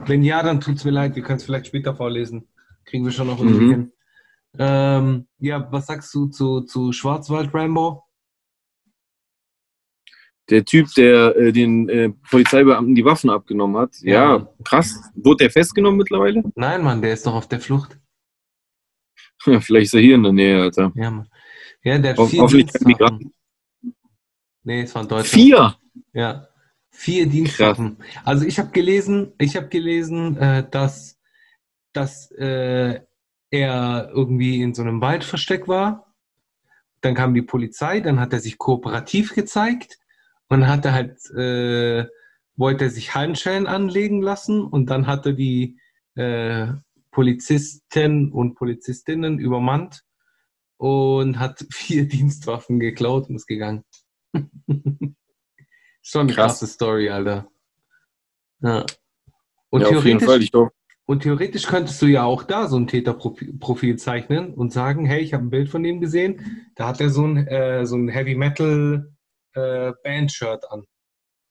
wenn ja, dann tut es mir leid. Wir können es vielleicht später vorlesen. Kriegen wir schon noch irgendwie Mhm. hin. Ähm, ja, was sagst du zu, zu Schwarzwald Rambo? Der Typ, der äh, den äh, Polizeibeamten die Waffen abgenommen hat. Ja. Ja, krass. Wurde der festgenommen mittlerweile? Nein, Mann, der ist doch auf der Flucht. Ja, vielleicht ist er hier in der Nähe, Alter. Ja, Mann. Ja, der hat Ho- vier hoffentlich Dienstwaffen. Nee, es war ein Deutscher. Vier! Ja, vier Dienstwaffen. Also ich habe gelesen, ich habe gelesen, äh, dass, dass äh, er irgendwie in so einem Waldversteck war. Dann kam die Polizei, dann hat er sich kooperativ gezeigt und hat er halt, äh, wollte er sich Handschellen anlegen lassen und dann hat er die äh, Polizisten und Polizistinnen übermannt und hat vier Dienstwaffen geklaut und ist gegangen. Schon krasse Story, Alter. Ja. Und, ja, auf jeden theoretisch, Fall. Und theoretisch könntest du ja auch da so ein Täterprofil Profil zeichnen und sagen, hey, ich habe ein Bild von dem gesehen, da hat er so ein, äh, so ein Heavy Metal äh, Band-Shirt an.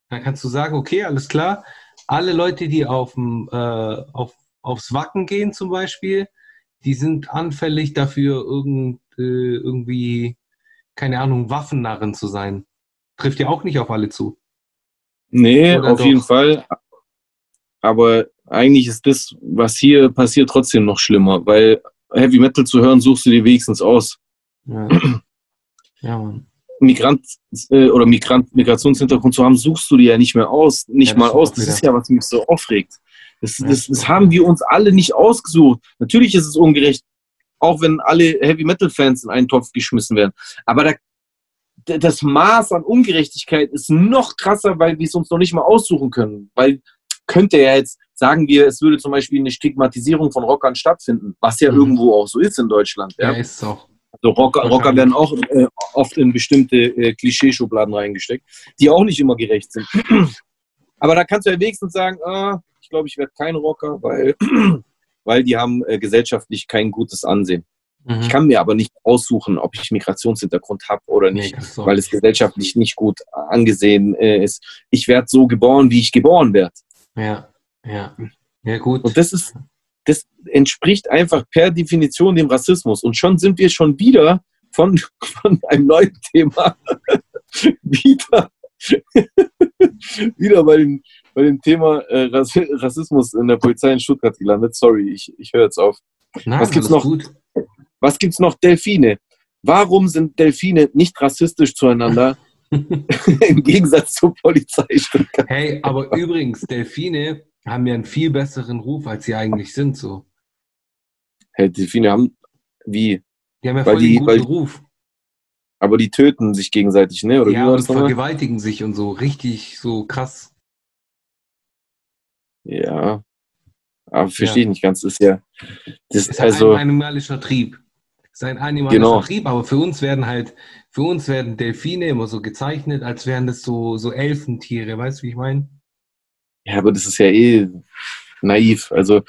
Dann kannst du sagen, okay, alles klar, alle Leute, die äh, auf, aufs Wacken gehen zum Beispiel, die sind anfällig dafür, irgend, äh, irgendwie, keine Ahnung, Waffennarren zu sein. Trifft ja auch nicht auf alle zu. Nee, Oder auf doch? jeden Fall. Aber eigentlich ist das, was hier passiert, trotzdem noch schlimmer, weil Heavy Metal zu hören, suchst du dir wenigstens aus. Ja, ja Mann. Migrant äh, oder Migrant, Migrationshintergrund zu haben, suchst du dir ja nicht mehr aus, nicht Ja, mal aus. Das wieder. ist ja, was mich so aufregt. Das, Ja, das, das haben wir uns alle nicht ausgesucht. Natürlich ist es ungerecht, auch wenn alle Heavy Metal Fans in einen Topf geschmissen werden. Aber da, das Maß an Ungerechtigkeit ist noch krasser, weil wir es uns noch nicht mal aussuchen können. Weil könnte ja jetzt, sagen wir, es würde zum Beispiel eine Stigmatisierung von Rockern stattfinden, was ja Mhm. irgendwo auch so ist in Deutschland. Ja, Ja? ist auch. Also Rocker, Rocker werden auch äh, oft in bestimmte äh, Klischeeschubladen reingesteckt, die auch nicht immer gerecht sind. Aber da kannst du ja wenigstens sagen, ah, ich glaube, ich werde kein Rocker, weil, weil die haben äh, gesellschaftlich kein gutes Ansehen. Mhm. Ich kann mir aber nicht aussuchen, ob ich Migrationshintergrund habe oder Nee, nicht, du auch weil es gesellschaftlich nicht gut angesehen äh, ist. Ich werde so geboren, wie ich geboren werde. Ja, ja. Ja, gut. Und das ist, das entspricht einfach per Definition dem Rassismus. Und schon sind wir schon wieder von, von einem neuen Thema wieder, wieder bei dem, bei dem Thema äh, Rass- Rassismus in der Polizei in Stuttgart gelandet. Sorry, ich, ich höre jetzt auf. Nein, was gibt's noch? Gut. Was gibt's noch? Delfine. Warum sind Delfine nicht rassistisch zueinander im Gegensatz zur Polizei? Hey, aber übrigens, Delfine haben ja einen viel besseren Ruf, als sie eigentlich sind. So. Hey, Delfine haben wie? Die haben ja Weil voll die- den guten weil- Ruf. Aber die töten sich gegenseitig, ne? Oder Ja, und vergewaltigen sich und so. Richtig so krass. Ja. Aber verstehe Ja. ich nicht ganz. Das ist ja. Das, ist halt also, ein animalischer Trieb. Ist ein animalischer Genau. Trieb, aber für uns werden halt, für uns werden Delfine immer so gezeichnet, als wären das so, so Elfentiere. Weißt du, wie ich meine? ja, aber das ist ja eh naiv. Also,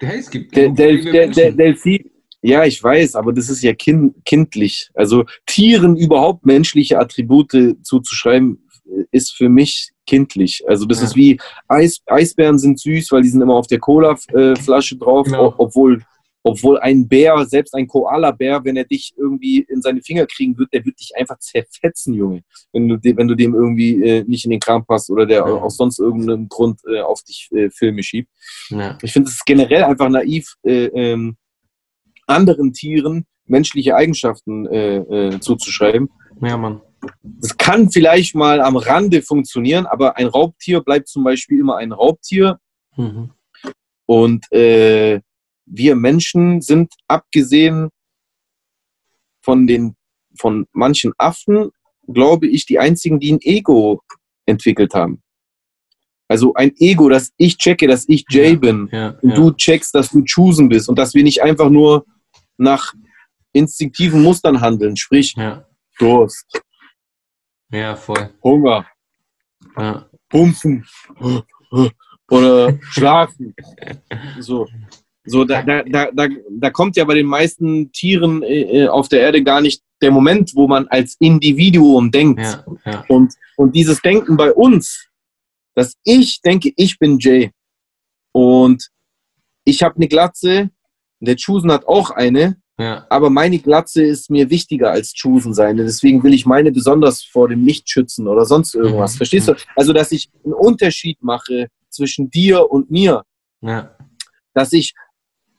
Hey, es gibt liebe der, Menschen. der Delfin. Ja, ich weiß, aber das ist ja kind, kindlich. Also, Tieren überhaupt menschliche Attribute zuzuschreiben, ist für mich kindlich. Also, das Ja. ist wie Eis, Eisbären sind süß, weil die sind immer auf der Cola-Flasche drauf, Genau. obwohl. Obwohl ein Bär, selbst ein Koala-Bär, wenn er dich irgendwie in seine Finger kriegen wird, der wird dich einfach zerfetzen, Junge. Wenn du, dem, wenn du dem irgendwie äh, nicht in den Kram passt oder der Ja. aus sonst irgendeinem Grund äh, auf dich äh, Filme schiebt. ja. Ich finde es generell einfach naiv, äh, ähm, anderen Tieren menschliche Eigenschaften äh, äh, zuzuschreiben. ja, Mann. Das kann vielleicht mal am Rande funktionieren, aber ein Raubtier bleibt zum Beispiel immer ein Raubtier. Mhm. Und äh, wir Menschen sind abgesehen von den von manchen Affen, glaube ich, die einzigen, die ein Ego entwickelt haben. Also ein Ego, dass ich checke, dass ich Jay Ja. bin Ja, und ja. du checkst, dass du Choosen bist und dass wir nicht einfach nur nach instinktiven Mustern handeln, sprich. Durst, ja, voll. Hunger, Ja. Pumpfen oder Schlafen. So. So, da, da, da, da, da kommt ja bei den meisten Tieren äh, äh, auf der Erde gar nicht der Moment, wo man als Individuum denkt. Ja, ja. Und, und dieses Denken bei uns, dass ich denke, ich bin Jay. Und ich habe eine Glatze, der Chusen hat auch eine, Ja. aber meine Glatze ist mir wichtiger als Chusen seine. Deswegen will ich meine besonders vor dem Licht schützen oder sonst irgendwas. Mhm. Verstehst du? Also, dass ich einen Unterschied mache zwischen dir und mir, Ja. dass ich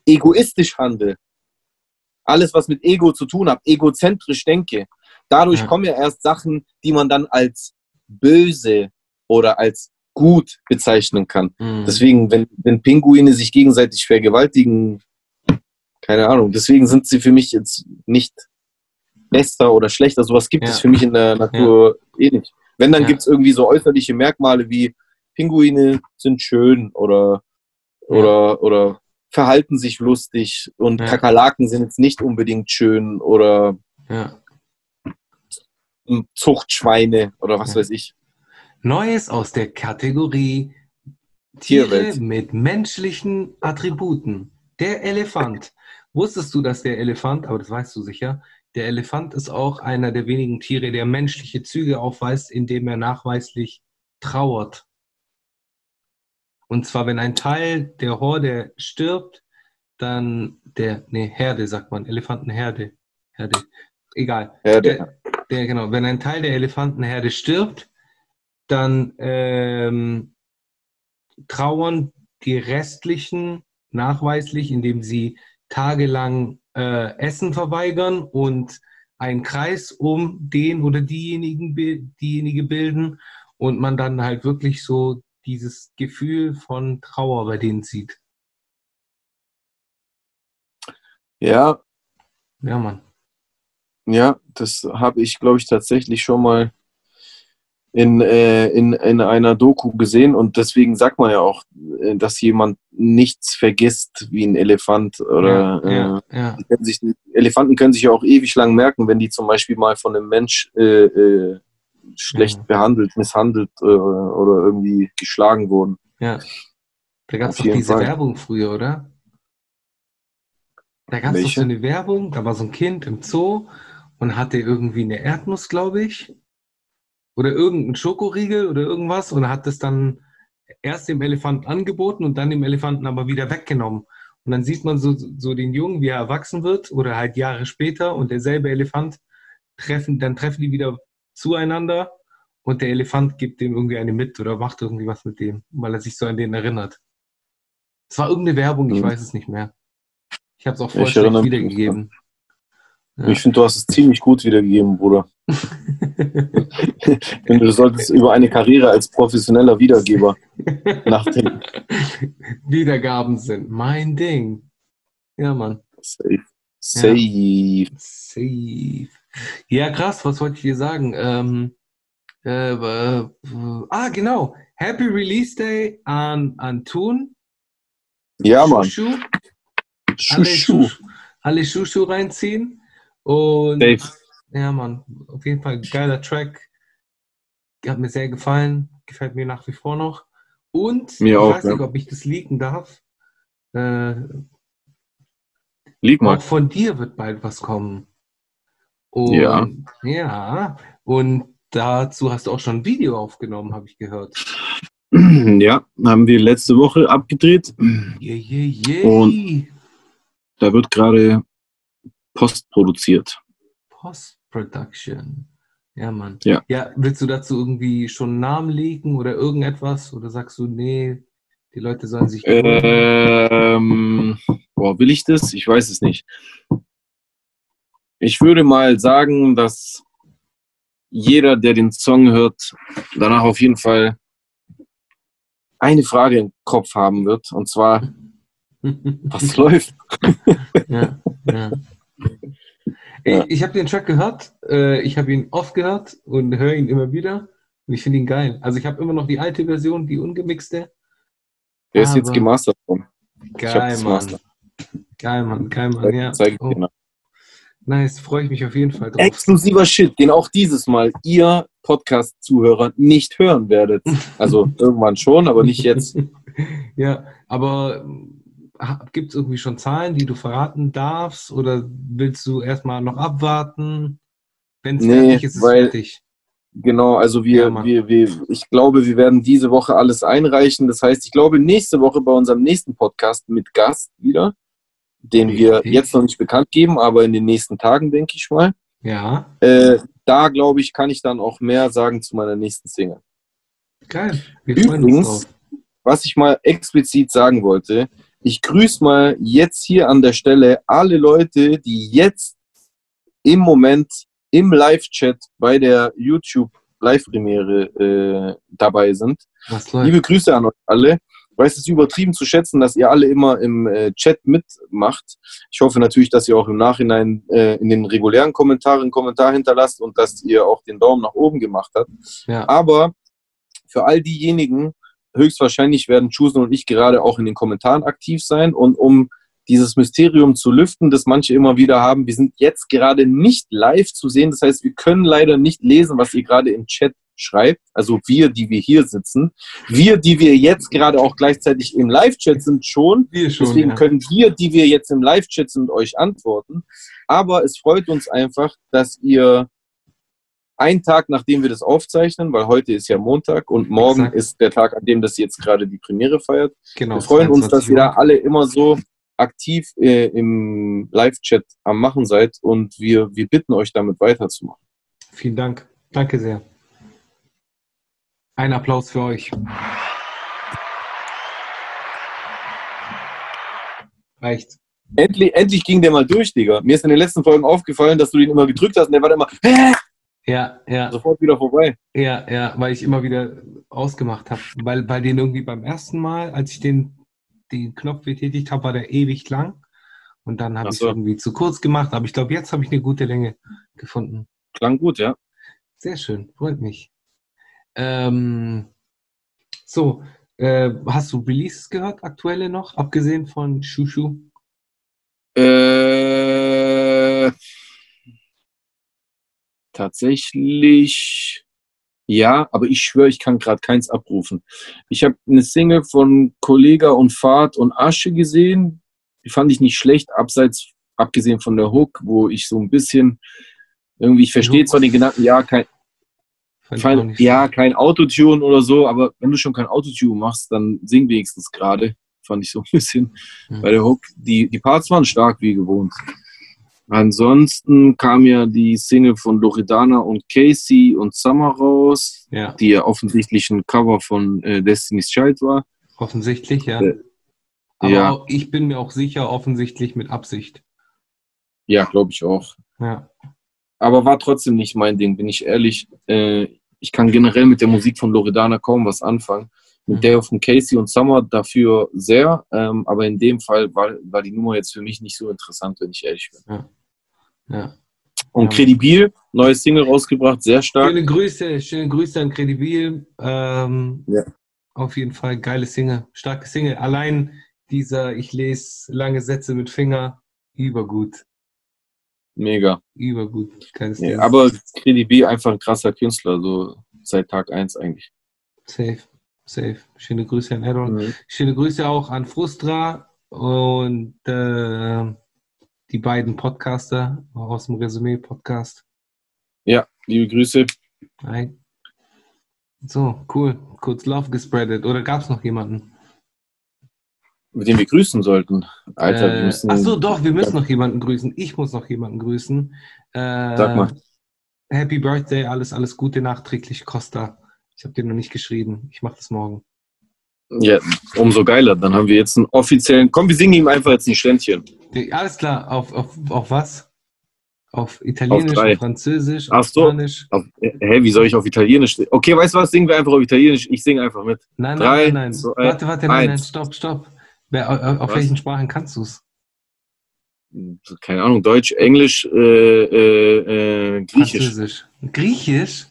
egoistisch handle. Alles, was mit Ego zu tun hat, egozentrisch denke. Dadurch Ja. kommen ja erst Sachen, die man dann als böse oder als gut bezeichnen kann. Mhm. Deswegen, wenn, wenn Pinguine sich gegenseitig vergewaltigen, keine Ahnung, deswegen sind sie für mich jetzt nicht besser oder schlechter. Sowas gibt Ja. es für mich in der Natur eh nicht. Wenn, dann Ja. gibt es irgendwie so äußerliche Merkmale wie Pinguine sind schön oder, oder, oder verhalten sich lustig und Ja. Kakerlaken sind jetzt nicht unbedingt schön oder ja. Zuchtschweine oder was Ja. weiß ich. Neues aus der Kategorie Tiere Tierwelt. mit menschlichen Attributen. Der Elefant. Wusstest du, dass der Elefant, aber das weißt du sicher, der Elefant ist auch einer der wenigen Tiere, der menschliche Züge aufweist, indem er nachweislich trauert. Und zwar, wenn ein Teil der Horde stirbt, dann der, nee, Herde sagt man, Elefantenherde. Herde. Egal. Ja, der, Der, genau, wenn ein Teil der Elefantenherde stirbt, dann ähm, trauern die restlichen nachweislich, indem sie tagelang äh, Essen verweigern und einen Kreis um den oder diejenigen, diejenige bilden und man dann halt wirklich so dieses Gefühl von Trauer bei denen sieht. ja, Ja, Mann. Ja, das habe ich, glaube ich, tatsächlich schon mal in, äh, in, in einer Doku gesehen und deswegen sagt man ja auch, äh, dass jemand nichts vergisst wie ein Elefant oder ja, ja, äh, ja, können sich, Elefanten können sich ja auch ewig lang merken, wenn die zum Beispiel mal von einem Mensch äh, äh, schlecht Mhm. behandelt, misshandelt äh, oder irgendwie geschlagen wurden. ja. Da gab es doch diese Fall. Werbung früher, oder? Da gab es doch so eine Werbung, da war so ein Kind im Zoo und hatte irgendwie eine Erdnuss, glaube ich. Oder irgendein Schokoriegel oder irgendwas und hat es dann erst dem Elefanten angeboten und dann dem Elefanten aber wieder weggenommen. Und dann sieht man so, so den Jungen, wie er erwachsen wird oder halt Jahre später und derselbe Elefant treffen, dann treffen die wieder zueinander und der Elefant gibt dem irgendwie eine mit oder macht irgendwie was mit dem, weil er sich so an den erinnert. Es war irgendeine Werbung, ich Mhm. weiß es nicht mehr. Ich habe es auch Ich schlecht wiedergegeben. Ja. Ich finde, du hast es ziemlich gut wiedergegeben, Bruder. Du solltest über eine Karriere als professioneller Wiedergeber nachdenken. Wiedergaben sind mein Ding. Ja, Mann. Safe. Safe. Safe. Ja, krass, was wollte ich dir sagen? Ähm, äh, äh, äh, ah, genau. Happy Release Day an, an Thun. Ja, Mann. Schuschu. Alle Schuschu. Schuschu, alle Schuschu reinziehen. Und Safe. ja, Mann, auf jeden Fall geiler Track. Hat mir sehr gefallen. Gefällt mir nach wie vor noch. Und Mir ich auch, weiß nicht, ja. ob ich das leaken darf. Äh, Lieg mal. Auch von dir wird bald was kommen. Und, Ja. Ja. Und dazu hast du auch schon ein Video aufgenommen, habe ich gehört. Ja, haben wir letzte Woche abgedreht. Yeah, yeah, yeah. Und- Da wird gerade Post produziert. Post-Production. Ja, Mann. Ja. Ja, willst du dazu irgendwie schon einen Namen legen oder irgendetwas? Oder sagst du, nee, die Leute sollen sich. Ähm, boah, will ich das? Ich weiß es nicht. Ich würde mal sagen, dass jeder, der den Song hört, danach auf jeden Fall eine Frage im Kopf haben wird. Und zwar, was läuft? ja, ja. Ich, ich habe den Track gehört, äh, ich habe ihn oft gehört und höre ihn immer wieder. Und ich finde ihn geil. Also ich habe immer noch die alte Version, die ungemixte. Der ist jetzt gemastert worden. Geil, Mann. Geil, Mann, geil, Mann, ja. Zeig ich Oh, dir nach. Nice, freue ich mich auf jeden Fall drauf. Exklusiver Shit, den auch dieses Mal ihr Podcast-Zuhörer nicht hören werdet. Also irgendwann schon, aber nicht jetzt. ja, aber gibt es irgendwie schon Zahlen, die du verraten darfst? Oder willst du erstmal noch abwarten? Wenn es Nee, fertig ist, ist es weil- fertig. Genau, also wir, Ja, wir, wir, ich glaube, wir werden diese Woche alles einreichen. Das heißt, ich glaube, nächste Woche bei unserem nächsten Podcast mit Gast wieder, den wir jetzt noch nicht bekannt geben, aber in den nächsten Tagen, denke ich mal. Ja, Äh, da, glaube ich, kann ich dann auch mehr sagen zu meiner nächsten Single. geil. Wir Übrigens, was ich mal explizit sagen wollte, ich grüße mal jetzt hier an der Stelle alle Leute, die jetzt im Moment im Live-Chat bei der YouTube Live-Premiere äh, dabei sind. Liebe Grüße an euch alle. Weiß es ist übertrieben zu schätzen, dass ihr alle immer im äh, Chat mitmacht. Ich hoffe natürlich, dass ihr auch im Nachhinein äh, in den regulären Kommentaren einen Kommentar hinterlasst und dass ihr auch den Daumen nach oben gemacht habt. Ja, Aber für all diejenigen, höchstwahrscheinlich werden Chusen und ich gerade auch in den Kommentaren aktiv sein. Und um dieses Mysterium zu lüften, das manche immer wieder haben, wir sind jetzt gerade nicht live zu sehen. Das heißt, wir können leider nicht lesen, was ihr gerade im Chat schreibt. Also wir, die wir hier sitzen. Wir, die wir jetzt gerade auch gleichzeitig im Live-Chat sind, schon. wir schon. Deswegen ja. können wir, die wir jetzt im Live-Chat sind, euch antworten. Aber es freut uns einfach, dass ihr einen Tag, nachdem wir das aufzeichnen, weil heute ist ja Montag und morgen Exakt. ist der Tag, an dem das jetzt gerade die Premiere feiert. genau, wir freuen uns, dass 22 ihr da alle immer so aktiv äh, im Live-Chat am Machen seid und wir, wir bitten euch damit weiterzumachen. Vielen Dank. Danke sehr. Ein Applaus für euch. Reicht. Endlich, endlich ging der mal durch, Digga. Mir ist in den letzten Folgen aufgefallen, dass du den immer gedrückt hast und der war dann immer "Hä?" Ja, ja, sofort wieder vorbei. ja, ja, weil ich immer wieder ausgemacht habe. Weil bei den irgendwie beim ersten Mal, als ich den, den Knopf betätigt habe, war der ewig lang. Und dann habe ich es irgendwie zu kurz gemacht. Aber ich glaube, jetzt habe ich eine gute Länge gefunden. Klang gut, ja. Sehr schön, freut mich. Ähm, so, äh, hast du Releases gehört, aktuelle noch, abgesehen von Shushu? Äh, tatsächlich ja, aber ich schwöre, ich kann gerade keins abrufen. Ich habe eine Single von Kollega und Fahrt und Asche gesehen. Die fand ich nicht schlecht, abseits, abgesehen von der Hook, wo ich so ein bisschen irgendwie, ich verstehe zwar den Gedanken, ja, kein, Nicht ja, kein Autotune oder so, aber wenn du schon kein Autotune machst, dann sing wenigstens gerade. Fand ich so ein bisschen Mhm. bei der Hook. Die, die Parts waren stark wie gewohnt. Ansonsten kam ja die Single von Loredana und Casey und Summer raus, Ja, die ja offensichtlich ein Cover von äh, Destiny's Child war. offensichtlich, ja. Äh, Aber ja. auch, ich bin mir auch sicher, offensichtlich mit Absicht. Ja, glaube ich auch. Ja, Aber war trotzdem nicht mein Ding, bin ich ehrlich. Äh, ich kann generell mit der Musik von Loredana kaum was anfangen. Mit Mhm. der von Casey und Summer dafür sehr, ähm, aber in dem Fall war, war die Nummer jetzt für mich nicht so interessant, wenn ich ehrlich bin. ja. Und Ja. Credibil, neues Single rausgebracht, sehr stark. Schöne Grüße, schöne Grüße an Credibil. Ähm, Ja. Auf jeden Fall geile Single, starke Single. Allein dieser, ich lese lange Sätze mit Finger, übergut, Mega. übergut. Ding. aber Credibil einfach ein krasser Künstler, so seit Tag 1 eigentlich. Safe, safe. Schöne Grüße an Aaron. Mhm. Schöne Grüße auch an Frustra und äh, die beiden Podcaster aus dem Resümee-Podcast. Ja, liebe Grüße. Hi. So, cool. Kurz Love gespreadet. Oder gab es noch jemanden? Mit dem wir grüßen sollten. Alter, wir äh, müssen. ach so, doch, wir müssen noch jemanden grüßen. Ich muss noch jemanden grüßen. Äh, Sag mal. Happy Birthday, alles, alles Gute nachträglich, Costa. Ich habe dir noch nicht geschrieben. Ich mache das morgen. Ja, umso geiler. Dann haben wir jetzt einen offiziellen. Komm, wir singen ihm einfach jetzt ein Ständchen. Alles klar, auf, auf, auf was? Auf Italienisch, Auf drei. auf Französisch, Ach auf so. Spanisch? Auf, hä, wie soll ich auf Italienisch? Okay, weißt du was? Singen wir einfach auf Italienisch. Ich singe einfach mit. Nein, Drei, nein, nein, nein. zwei, warte, warte, nein, nein, stopp, stopp. Wer, auf Was? welchen Sprachen kannst du es? Keine Ahnung, Deutsch, Englisch, äh, äh, äh, Griechisch. Französisch. Griechisch?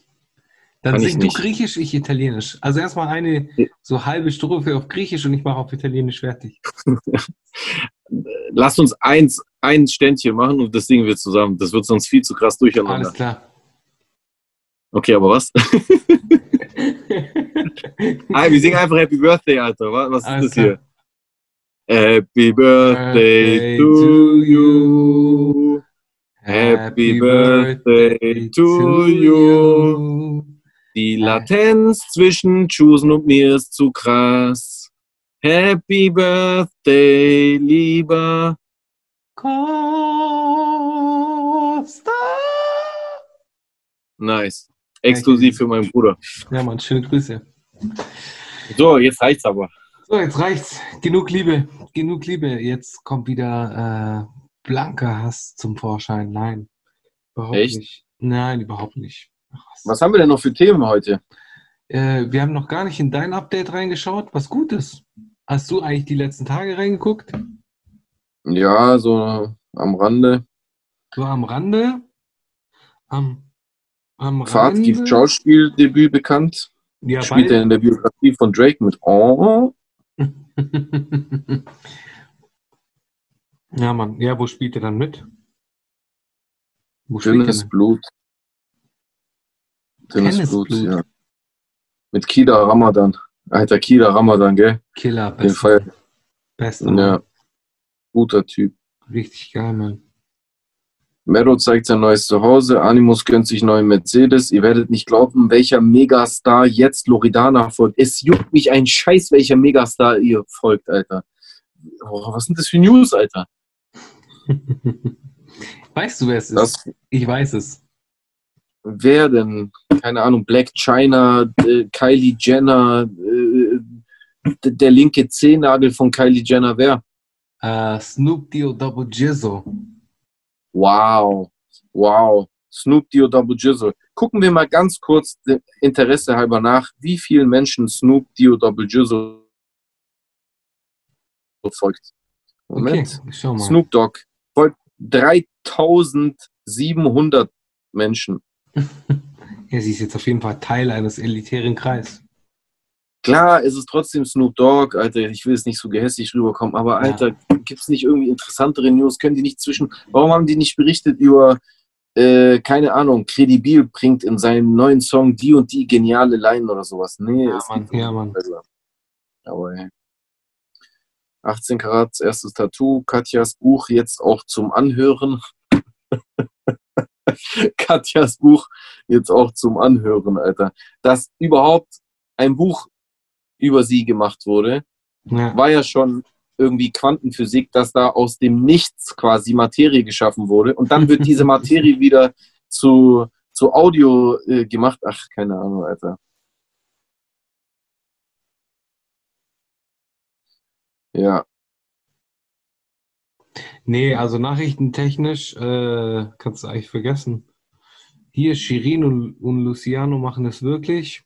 Dann Kann sing du. Griechisch, ich Italienisch. Also erstmal eine so halbe Strophe auf Griechisch und ich mache auf Italienisch fertig. Lass uns eins, ein Ständchen machen und das singen wir zusammen. Das wird sonst viel zu krass durcheinander. Alles klar. Okay, aber was? Wir singen einfach Happy Birthday, Alter. Was, ist Alles das hier? Happy Birthday to you. Happy Birthday to you. Die Latenz zwischen Chusen und mir ist zu krass. Happy Birthday, lieber. Costa. Nice. Exklusiv für meinen Bruder. Ja, Mann, schöne Grüße. So, jetzt reicht's aber. So, jetzt reicht's. Genug Liebe. Genug Liebe. Jetzt kommt wieder äh, blanker Hass zum Vorschein. Nein. Überhaupt Echt? nicht. Nein, überhaupt nicht. Ach, was. Was haben wir denn noch für Themen heute? Äh, wir haben noch gar nicht in dein Update reingeschaut, was gut ist. Hast du eigentlich die letzten Tage reingeguckt? Ja, so am Rande. So am Rande? Am, am Fahrt Rande? gibt Schauspieldebüt bekannt. Ja, Spielt er in der Biografie von Drake mit Oh. ja, Mann. Ja, wo spielt er dann mit? Wo Dünnes? Blut. Dünnes Blut, Blut. ja. Mit Kida Ramadan. Alter, Kida Ramadan, gell? Killer, Den bester, Fall. bester. Ja. Guter Typ. Richtig geil, Mann. Mero zeigt sein neues Zuhause. Animus gönnt sich neuen Mercedes. Ihr werdet nicht glauben, welcher Megastar jetzt Loredana folgt. Es juckt mich ein Scheiß, welcher Megastar ihr folgt, Alter. Oh, was sind das für News, Alter? weißt du, wer es ist? Das, Ich weiß es. wer denn? Keine Ahnung, Black China, äh, Kylie Jenner, äh, der linke Zehennagel von Kylie Jenner, wer? Äh, Snoop Dio Double Jizzle. Wow, wow. Snoop Dio Double Jizzle. Gucken wir mal ganz kurz Interesse halber nach, wie vielen Menschen Snoop Dio Double Jizzle folgt. Moment. Okay, schau mal. Snoop Dogg folgt 3700 Menschen. Ja, sie ist jetzt auf jeden Fall Teil eines elitären Kreis. Klar, es ist trotzdem Snoop Dogg, Alter, ich will es nicht so gehässig rüberkommen, aber Ja. Alter, gibt es nicht irgendwie interessantere News? Können die nicht zwischen, warum haben die nicht berichtet über, äh, keine Ahnung, Credibil bringt in seinem neuen Song die und die geniale Line oder sowas? Nee, Ja, es Mann, ja, Mann. besser. Aber ey. 18 Karat, erstes Tattoo, Katjas Buch jetzt auch zum Anhören. Katjas Buch jetzt auch zum Anhören, Alter. Dass überhaupt ein Buch über sie gemacht wurde, Ja. war ja schon irgendwie Quantenphysik, dass da aus dem Nichts quasi Materie geschaffen wurde. Und dann wird diese Materie wieder zu, zu Audio äh, gemacht. Ach, keine Ahnung, Alter. Ja, Nee, also nachrichtentechnisch äh, kannst du eigentlich vergessen. Hier Shirin und, und Luciano machen es wirklich.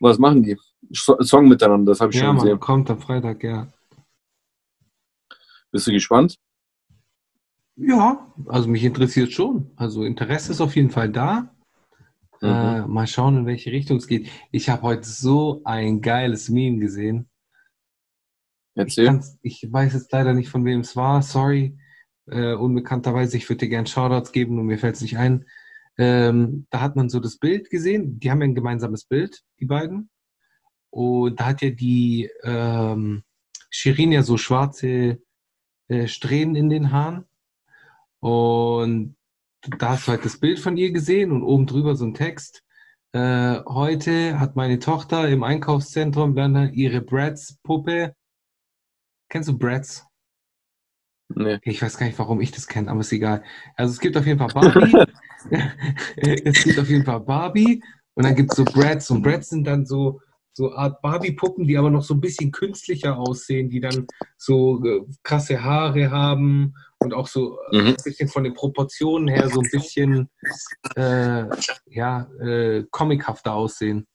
Was machen die? So Song miteinander, das habe ich Ja, schon gesehen. kommt am Freitag, ja. Bist du gespannt? Ja, also mich interessiert schon. Also Interesse ist auf jeden Fall da. Mhm. Äh, mal schauen, in welche Richtung es geht. Ich habe heute so ein geiles Meme gesehen. Ich, Erzähl. kann's, ich weiß jetzt leider nicht, von wem es war. Sorry. Äh, unbekannterweise, ich würde dir gerne Shoutouts geben und mir fällt es nicht ein. Ähm, da hat man so das Bild gesehen. Die haben ja ein gemeinsames Bild, die beiden. Und da hat ja die ähm, Shirin ja so schwarze äh, Strähnen in den Haaren. Und da hast du halt das Bild von ihr gesehen und oben drüber so ein Text. Äh, heute hat meine Tochter im Einkaufszentrum dann ihre Bratz-Puppe. Kennst du Bratz? Nee. Ich weiß gar nicht, warum ich das kenne, aber ist egal. Also es gibt auf jeden Fall Barbie. es gibt auf jeden Fall Barbie und dann gibt es so Bratz und Bratz sind dann so so Art Barbie-Puppen, die aber noch so ein bisschen künstlicher aussehen, die dann so äh, krasse Haare haben und auch so äh, Mhm. ein bisschen von den Proportionen her so ein bisschen äh, ja, äh, comichafter aussehen.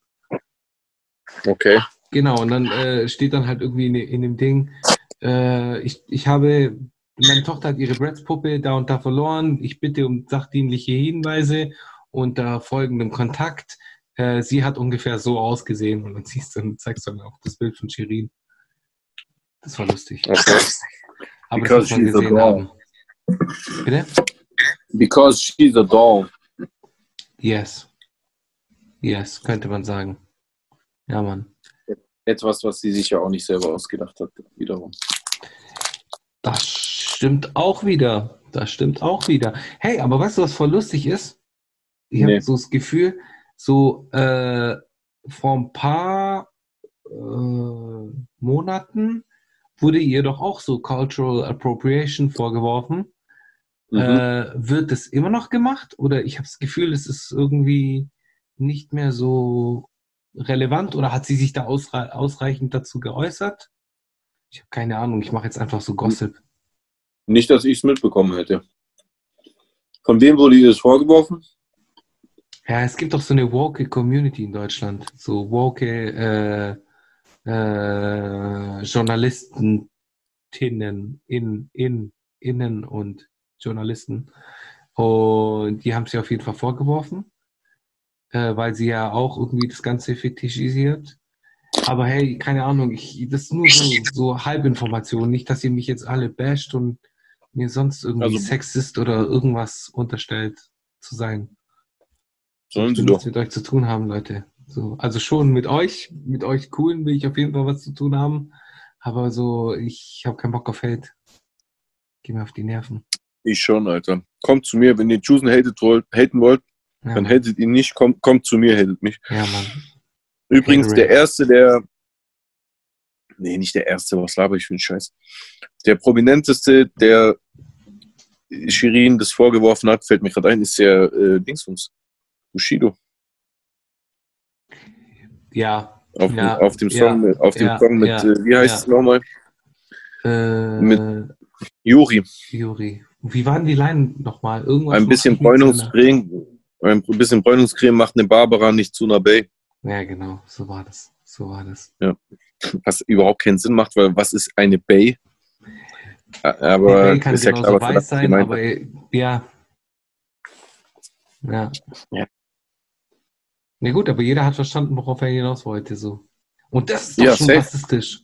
Okay. Genau, und dann äh, steht dann halt irgendwie in, in dem Ding, äh, ich, ich habe, meine Tochter hat ihre Bratz-Puppe da und da verloren, ich bitte um sachdienliche Hinweise unter folgendem Kontakt. Äh, sie hat ungefähr so ausgesehen und dann siehst du und zeigst du dann auch das Bild von Shirin. Das war lustig. okay. Aber Because das muss man she's a gesehen doll. haben. Bitte? Because she's a doll. Yes. Yes, könnte man sagen. Ja, Mann. Etwas, was sie sich ja auch nicht selber ausgedacht hat, wiederum. Das stimmt auch wieder. Das stimmt auch wieder. Hey, aber weißt du, was voll lustig ist? Ich nee. habe so das Gefühl, so äh, vor ein paar äh, Monaten wurde ihr doch auch so Cultural Appropriation vorgeworfen. Mhm. Äh, wird das immer noch gemacht? Oder ich habe das Gefühl, es ist irgendwie nicht mehr so relevant oder hat sie sich da ausre ausreichend dazu geäußert? Ich habe keine Ahnung, ich mache jetzt einfach so Gossip. Nicht, dass ich es mitbekommen hätte. Von wem wurde ihr das vorgeworfen? Ja, es gibt doch so eine woke Community in Deutschland. So woke äh, äh, Journalisten, in, in, innen und Journalisten. Und die haben sie auf jeden Fall vorgeworfen, äh, weil sie ja auch irgendwie das Ganze fetischisiert. Aber hey, keine Ahnung, ich, das ist nur so, so Halbinformation. Nicht, dass ihr mich jetzt alle basht und mir sonst irgendwie also, Sexist oder irgendwas unterstellt zu sein. Sollen sie doch. mit euch zu tun haben, Leute. So, also schon mit euch, mit euch coolen will ich auf jeden Fall was zu tun haben. Aber so, ich habe keinen Bock auf Hate. Geh mir auf die Nerven. Ich schon, Alter. Kommt zu mir, wenn ihr Jusen hatet wollt, haten wollt, ja, dann hatet ihn nicht, kommt, kommt zu mir, hatet mich. Ja, Mann. Übrigens, der Erste, der. Nee, nicht der Erste, was laber ich für einen Scheiß. Der Prominenteste, der Shirin das vorgeworfen hat, fällt mir gerade ein, ist der äh, Dingsums. Bushido. Ja. Auf, ja, auf dem Song, ja, auf dem ja, Song mit, äh, wie heißt es nochmal? Äh, mit Juri. Juri. Wie waren die Line nochmal? Irgendwas ein bisschen Bräunungscreme, ein bisschen Bräunungscreme macht eine Barbara nicht zu einer Bay. Ja, genau, so war das. So war das. Ja. Was überhaupt keinen Sinn macht, weil was ist eine Bay? Aber Bay kann ist ja klar, was weiß sein, aber ja. Ja. ja. Na gut, aber jeder hat verstanden, worauf er hinaus wollte. So. Und das ist doch ja, schon safe. rassistisch.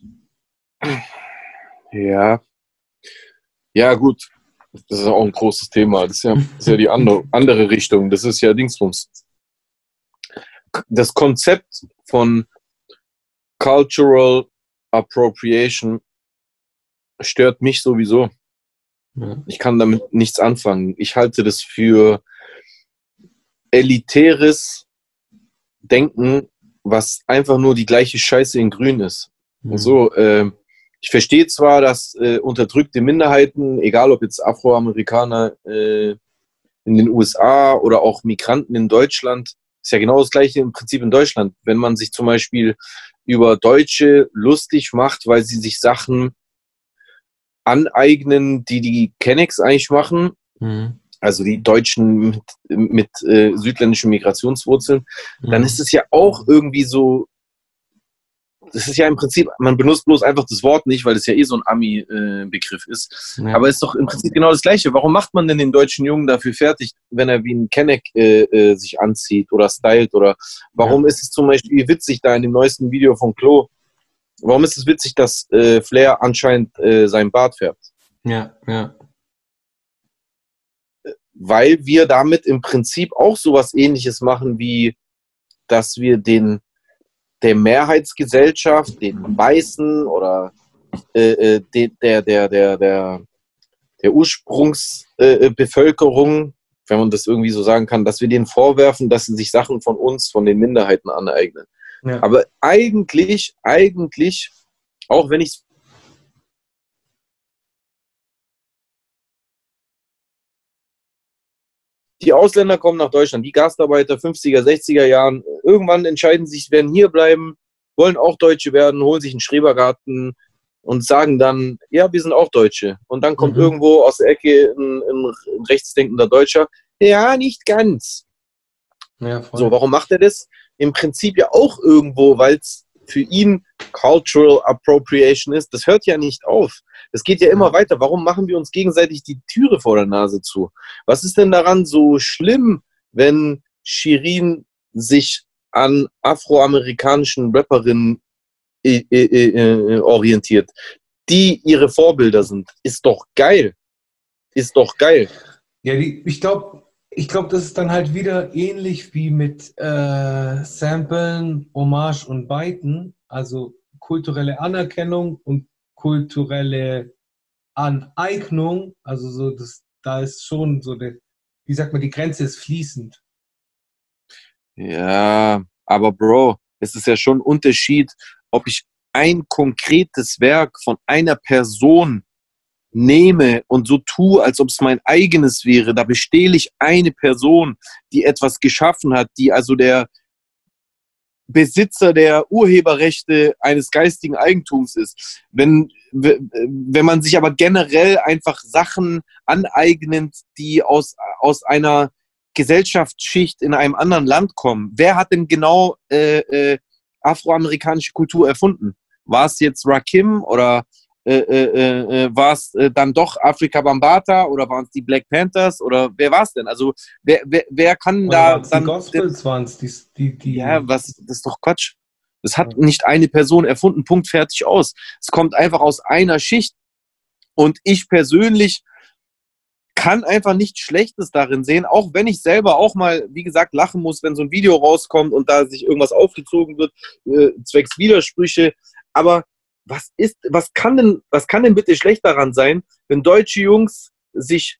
Ja. Ja, gut. Das ist auch ein großes Thema. Das ist ja, das ist ja die andere, andere Richtung. Das ist ja Dingsbums. Das Konzept von Cultural Appropriation stört mich sowieso. Ja. Ich kann damit nichts anfangen. Ich halte das für elitäres Denken, was einfach nur die gleiche Scheiße in Grün ist. Mhm. So, äh, ich verstehe zwar, dass äh, unterdrückte Minderheiten, egal ob jetzt Afroamerikaner äh, in den USA oder auch Migranten in Deutschland, ist ja genau das gleiche im Prinzip in Deutschland. Wenn man sich zum Beispiel über Deutsche lustig macht, weil sie sich Sachen aneignen, die die Kennex eigentlich machen, mhm also die Deutschen mit, mit äh, südländischen Migrationswurzeln, mhm. dann ist es ja auch irgendwie so, das ist ja im Prinzip, man benutzt bloß einfach das Wort nicht, weil es ja eh so ein Ami-Begriff äh, ist. Ja. Aber es ist doch im Prinzip genau das Gleiche. Warum macht man denn den deutschen Jungen dafür fertig, wenn er wie ein Kenneck äh, äh, sich anzieht oder stylt? Oder warum ja. ist es zum Beispiel witzig da in dem neuesten Video von Klo? Warum ist es witzig, dass äh, Flair anscheinend äh, seinen Bart färbt? Ja, ja weil wir damit im Prinzip auch sowas ähnliches machen, wie dass wir den der Mehrheitsgesellschaft, den Weißen oder äh, äh der, der, der, der, der Ursprungsbevölkerung, äh, wenn man das irgendwie so sagen kann, dass wir denen vorwerfen, dass sie sich Sachen von uns, von den Minderheiten aneignen. Ja. Aber eigentlich, eigentlich, auch wenn ich Die Ausländer kommen nach Deutschland, die Gastarbeiter 50er, 60er Jahren, irgendwann entscheiden sich, werden hier bleiben, wollen auch Deutsche werden, holen sich einen Schrebergarten und sagen dann, ja, wir sind auch Deutsche. Und dann kommt mhm. irgendwo aus der Ecke ein, ein rechtsdenkender Deutscher, ja, nicht ganz. Ja, so, warum macht er das? Im Prinzip ja auch irgendwo, weil es für ihn Cultural Appropriation ist. Das hört ja nicht auf. Es geht ja immer weiter. Warum machen wir uns gegenseitig die Türe vor der Nase zu? Was ist denn daran so schlimm, wenn Shirin sich an afroamerikanischen Rapperinnen äh, äh, äh, orientiert, die ihre Vorbilder sind? Ist doch geil. Ist doch geil. Ja, die, ich glaube, ich glaube, das ist dann halt wieder ähnlich wie mit äh, Samplen, Hommage und Byten, also kulturelle Anerkennung und kulturelle Aneignung, also so, das, da ist schon so, der, wie sagt man, die Grenze ist fließend. Ja, aber Bro, es ist ja schon ein Unterschied, ob ich ein konkretes Werk von einer Person nehme und so tue, als ob es mein eigenes wäre. Da bestehle ich eine Person, die etwas geschaffen hat, die also der Besitzer der Urheberrechte eines geistigen Eigentums ist. Wenn, wenn man sich aber generell einfach Sachen aneignet, die aus, aus einer Gesellschaftsschicht in einem anderen Land kommen, wer hat denn genau äh, äh, afroamerikanische Kultur erfunden? War es jetzt Rakim oder äh, äh, äh, äh war es dann doch Afrika Bambata oder waren es die Black Panthers oder wer war es denn? Also wer, wer, wer kann oder da dann... Die Gospels waren es, die, die, die... Ja, was, das ist doch Quatsch. Das hat nicht eine Person erfunden, Punkt, fertig aus. Es kommt einfach aus einer Schicht. Und ich persönlich kann einfach nichts Schlechtes darin sehen, auch wenn ich selber auch mal, wie gesagt, lachen muss, wenn so ein Video rauskommt und da sich irgendwas aufgezogen wird, äh, zwecks Widersprüche. Aber was ist, was kann denn, was kann denn bitte schlecht daran sein, wenn deutsche Jungs sich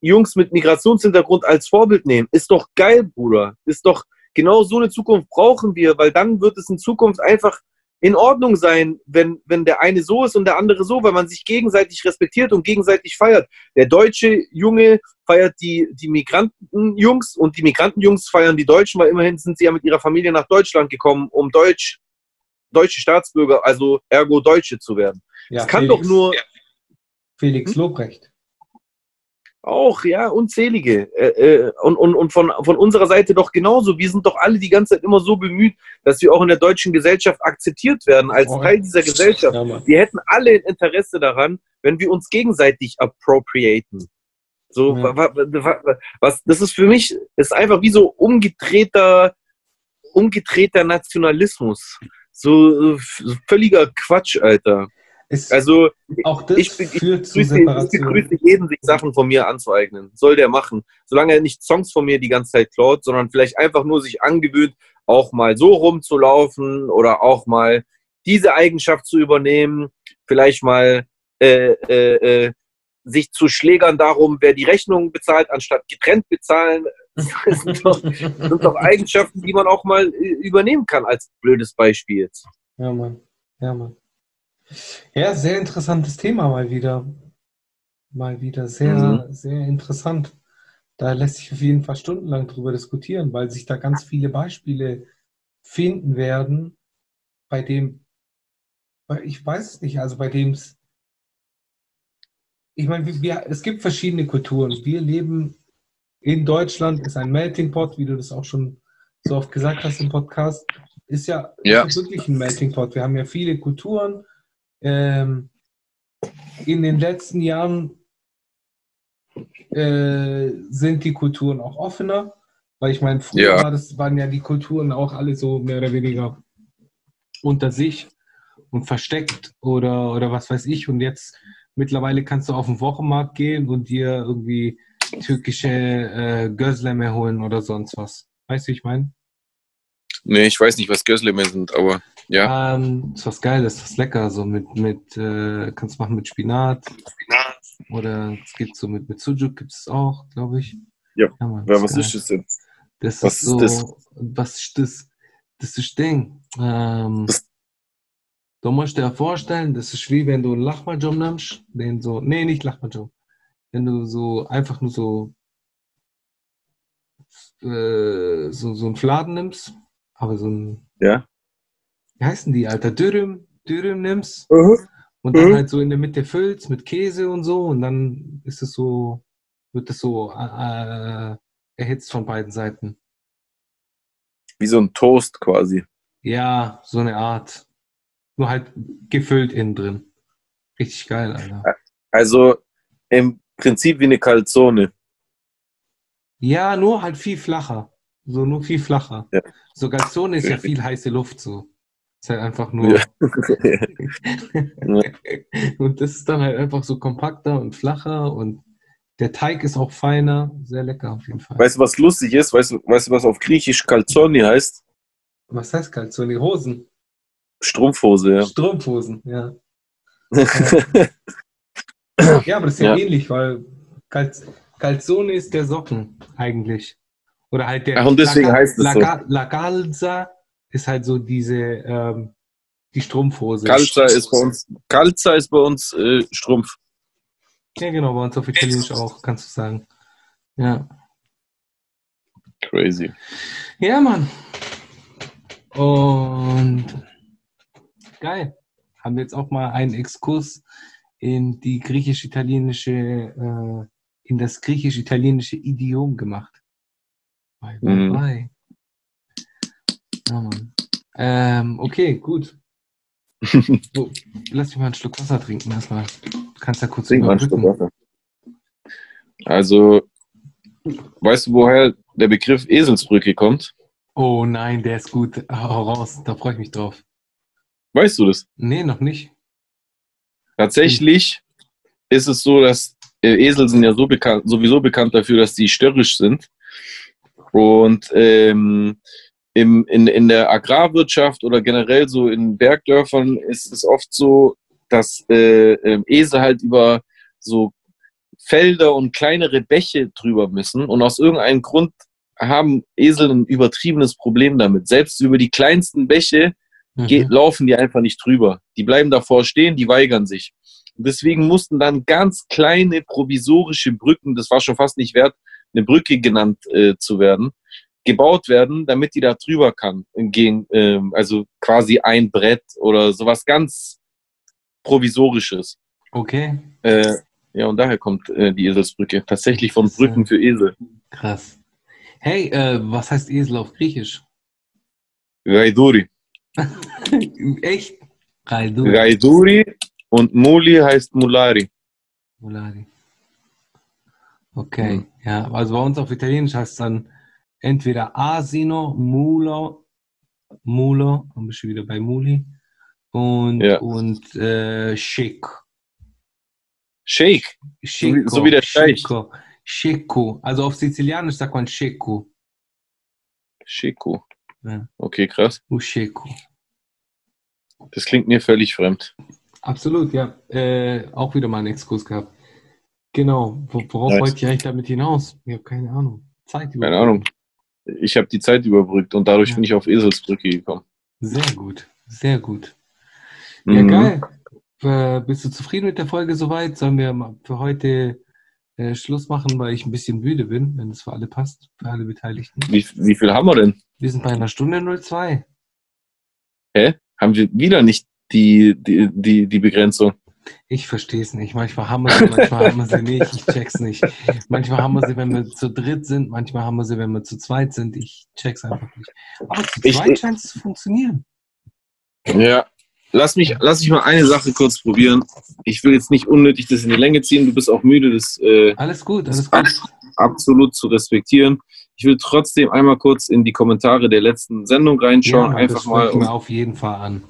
Jungs mit Migrationshintergrund als Vorbild nehmen? Ist doch geil, Bruder. Ist doch genau so eine Zukunft brauchen wir, weil dann wird es in Zukunft einfach in Ordnung sein, wenn, wenn der eine so ist und der andere so, weil man sich gegenseitig respektiert und gegenseitig feiert. Der deutsche Junge feiert die, die Migrantenjungs und die Migrantenjungs feiern die Deutschen, weil immerhin sind sie ja mit ihrer Familie nach Deutschland gekommen, um Deutsch deutsche Staatsbürger, also ergo Deutsche zu werden. Ja, das kann Felix, doch nur. Felix hm? Lobrecht. Auch, ja, unzählige. Äh, äh, und und, und von, von unserer Seite doch genauso. Wir sind doch alle die ganze Zeit immer so bemüht, dass wir auch in der deutschen Gesellschaft akzeptiert werden als oh, Teil dieser Gesellschaft. Ja, wir hätten alle ein Interesse daran, wenn wir uns gegenseitig appropriaten. So, ja. was, das ist für mich, ist einfach wie so umgedrehter, umgedrehter Nationalismus. So, so völliger Quatsch, Alter. Ist also, auch das ich, ich, führt Separation. Ich begrüße jeden, sich Sachen von mir anzueignen. Soll der machen. Solange er nicht Songs von mir die ganze Zeit klaut, sondern vielleicht einfach nur sich angewöhnt, auch mal so rumzulaufen oder auch mal diese Eigenschaft zu übernehmen. Vielleicht mal äh, äh, äh, sich zu schlägern darum, wer die Rechnung bezahlt, anstatt getrennt bezahlen. Das sind doch, sind doch Eigenschaften, die man auch mal übernehmen kann als blödes Beispiel jetzt. Ja, Mann. Ja, Mann. Ja, sehr interessantes Thema mal wieder. Mal wieder sehr, mhm. sehr interessant. Da lässt sich auf jeden Fall stundenlang drüber diskutieren, weil sich da ganz viele Beispiele finden werden, bei dem, ich weiß es nicht, also bei dem es, ich meine, wir, es gibt verschiedene Kulturen. Wir leben in Deutschland ist ein Melting Pot, wie du das auch schon so oft gesagt hast im Podcast, ist ja, ja. Ist wirklich ein Melting Pot. Wir haben ja viele Kulturen. Ähm, in den letzten Jahren äh, sind die Kulturen auch offener, weil ich meine, früher ja. war das, waren ja die Kulturen auch alle so mehr oder weniger unter sich und versteckt oder, oder was weiß ich. Und jetzt mittlerweile kannst du auf den Wochenmarkt gehen und dir irgendwie türkische äh, Gözleme holen oder sonst was. Weißt du, wie ich meine? Nee, ich weiß nicht, was Gözleme sind, aber ja. Ähm, ist was Geiles, was lecker, so mit, mit äh, kannst du machen mit Spinat. Spinat. Oder es gibt so mit, mit Sujuk gibt es auch, glaube ich. Ja, ja Mann, ja was ist das denn? Das was ist so, das? was ist das? Das ist das Ding. Ähm, das Du musst dir vorstellen, das ist wie wenn du einen Lachmajom nimmst, den so, nee, nicht Lachmajom, wenn du so einfach nur so, äh, so, so einen Fladen nimmst, aber so ein, ja. wie heißen die, Alter, Dürüm, Dürüm nimmst uh -huh. und dann uh -huh. halt so in der Mitte füllst mit Käse und so und dann ist es so, wird es so äh, erhitzt von beiden Seiten. Wie so ein Toast quasi. Ja, so eine Art. Nur halt gefüllt innen drin. Richtig geil, Alter. Also im Prinzip wie eine Calzone. Ja, nur halt viel flacher. So nur viel flacher. Ja. So Calzone ist ja viel heiße Luft so. Ist halt einfach nur. Ja. und das ist dann halt einfach so kompakter und flacher und der Teig ist auch feiner. Sehr lecker auf jeden Fall. Weißt du, was lustig ist? Weißt du, weißt was auf Griechisch Calzone heißt? Was heißt Calzone? Hosen. Strumpfhose, ja. Strumpfhosen, ja. Ja, aber das ist ja, Ja. ähnlich, weil Calz Calzone ist der Socken eigentlich. Oder halt der Ach, und deswegen La, heißt es La, so. La, Calza ist halt so diese ähm, die Strumpfhose. Kalza ist bei uns, Kalza ist bei uns äh, Strumpf. Ja, genau, bei uns auf Italienisch auch, kannst du sagen. Ja. Crazy. Ja, Mann. Und geil. Haben wir jetzt auch mal einen Exkurs in die griechisch-italienische, äh, in das griechisch-italienische Idiom gemacht. Bye, bye, Mhm. bye. Ja. Ähm, okay, gut. So, lass mich mal einen Schluck Wasser trinken erstmal. Du kannst ja kurz Trink mal einen Schluck. Wasser. Also, weißt du, woher der Begriff Eselsbrücke kommt? Oh nein, der ist gut. Hau raus, da freue ich mich drauf. Weißt du das? Nee, noch nicht. Tatsächlich ist es so, dass äh, Esel sind ja so bekannt, sowieso bekannt dafür, dass die störrisch sind. Und ähm, im, in, in der Agrarwirtschaft oder generell so in Bergdörfern ist es oft so, dass äh, ähm, Esel halt über so Felder und kleinere Bäche drüber müssen. Und aus irgendeinem Grund haben Esel ein übertriebenes Problem damit. Selbst über die kleinsten Bäche Mhm. laufen die einfach nicht drüber. Die bleiben davor stehen, die weigern sich. Und deswegen mussten dann ganz kleine provisorische Brücken, das war schon fast nicht wert, eine Brücke genannt äh, zu werden, gebaut werden, damit die da drüber kann. Gegen, ähm, also quasi ein Brett oder sowas ganz provisorisches. Okay, Äh, ja, und daher kommt äh, die Eselsbrücke. Tatsächlich von Brücken für Esel. krass. Hey, äh, was heißt Esel auf Griechisch? Raiduri. Echt? Raidu. Raiduri und Muli heißt Mulari. Mulari. Okay, Mhm. ja, also bei uns auf Italienisch heißt es dann entweder Asino, Mulo, Mulo, dann bist du wieder bei Muli, und, Ja. und äh, Schick. Shake. Schicco, so wie der Scheich. Schicco. Also auf Sizilianisch sagt man Schicco. Shiko. Ja. Okay, krass. Schicco. Das klingt mir völlig fremd. Absolut, ja. Äh, auch wieder mal einen Exkurs gehabt. Genau. Wo- Worauf Nice. wollte ich eigentlich damit hinaus? Ich habe keine Ahnung. Zeit Keine Ahnung. Ich habe die Zeit überbrückt und dadurch Ja. bin ich auf Eselsbrücke gekommen. Sehr gut. Sehr gut. Ja, Mhm. geil. Äh, bist du zufrieden mit der Folge soweit? Sollen wir mal für heute äh, Schluss machen, weil ich ein bisschen müde bin, wenn es für alle passt, für alle Beteiligten? Wie, wie viel haben wir denn? Wir sind bei einer Stunde 02. Hä? Haben wir wieder nicht die, die, die, die Begrenzung? Ich verstehe es nicht. Manchmal haben wir sie, manchmal haben wir sie nicht. Ich check's nicht. Manchmal haben wir sie, wenn wir zu dritt sind, manchmal haben wir sie, wenn wir zu zweit sind. Ich check's einfach nicht. Aber zu Ich- zweit scheint es zu funktionieren. Ja. Lass mich, lass mich mal eine Sache kurz probieren. Ich will jetzt nicht unnötig das in die Länge ziehen. Du bist auch müde, das äh, Alles gut, alles gut. ab- absolut zu respektieren. Ich will trotzdem einmal kurz in die Kommentare der letzten Sendung reinschauen. Ja, einfach das mal, um, auf jeden Fall an.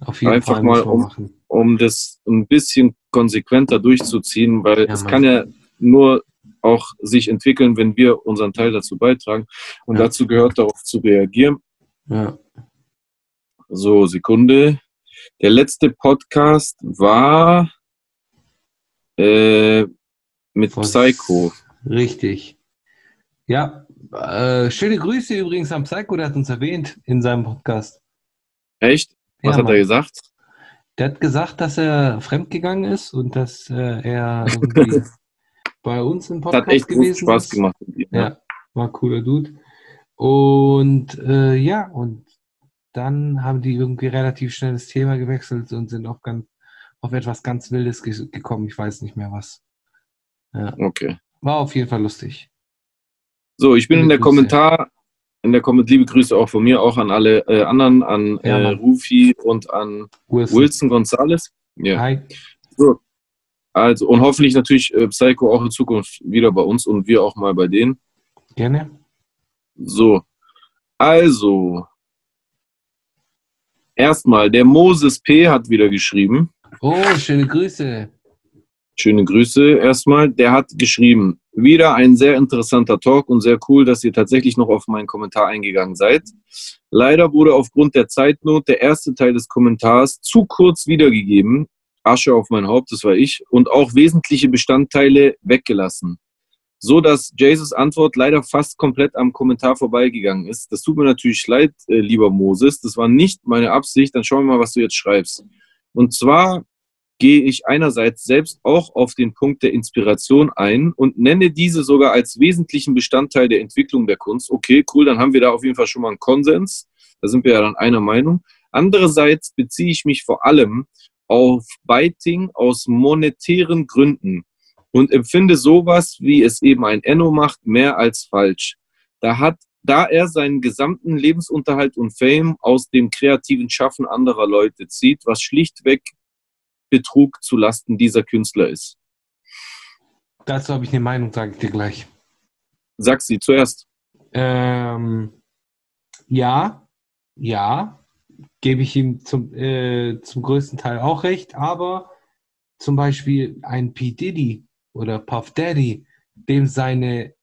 Auf jeden Einfach Fall mal um- um das ein bisschen konsequenter durchzuziehen, weil Ja, es Mann. kann ja nur auch sich entwickeln, wenn wir unseren Teil dazu beitragen. Und Ja. dazu gehört darauf zu reagieren. Ja. So, Sekunde. Der letzte Podcast war äh, mit Was- Psycho. Richtig. Ja, äh, schöne Grüße übrigens an Psycho, der hat uns erwähnt in seinem Podcast. Echt? Was Ja, hat er Mann. gesagt? Der hat gesagt, dass er fremdgegangen ist und dass äh, er bei uns im Das Podcast hat echt gewesen Spaß ist. gemacht. mit ihm, Ja, war cooler Dude. Und äh, ja, und dann haben die irgendwie relativ schnell das Thema gewechselt und sind auf, ganz, auf etwas ganz Wildes ge gekommen. Ich weiß nicht mehr was. Okay. War auf jeden Fall lustig. So, ich bin Liebe in der Grüße. Kommentar, in der Kommentar, liebe Grüße auch von mir, auch an alle äh, anderen, an Ja, äh. Rufi und an Wilson. Wilson Gonzalez. Ja. Hi. So. Also, und hoffentlich natürlich äh, Psycho auch in Zukunft wieder bei uns und wir auch mal bei denen. Gerne. So. Also. Erstmal, der Moses P. hat wieder geschrieben. Oh, schöne Grüße. Schöne Grüße erstmal. Der hat geschrieben, wieder ein sehr interessanter Talk und sehr cool, dass ihr tatsächlich noch auf meinen Kommentar eingegangen seid. Leider wurde aufgrund der Zeitnot der erste Teil des Kommentars zu kurz wiedergegeben, Asche auf mein Haupt, das war ich, und auch wesentliche Bestandteile weggelassen. So dass Jesus Antwort leider fast komplett am Kommentar vorbeigegangen ist. Das tut mir natürlich leid, äh, lieber Moses. Das war nicht meine Absicht. Dann schauen wir mal, was du jetzt schreibst. Und zwar gehe ich einerseits selbst auch auf den Punkt der Inspiration ein und nenne diese sogar als wesentlichen Bestandteil der Entwicklung der Kunst. Okay, cool, dann haben wir da auf jeden Fall schon mal einen Konsens. Da sind wir ja dann einer Meinung. Andererseits beziehe ich mich vor allem auf Biting aus monetären Gründen und empfinde sowas, wie es eben ein Enno macht, mehr als falsch. Da hat, da er seinen gesamten Lebensunterhalt und Fame aus dem kreativen Schaffen anderer Leute zieht, was schlichtweg Betrug zu Lasten dieser Künstler ist. Dazu habe ich eine Meinung, sage ich dir gleich. Sag sie zuerst. Ähm, ja, ja, gebe ich ihm zum, äh, zum größten Teil auch recht, aber zum Beispiel ein P. Diddy oder Puff Daddy, dem seine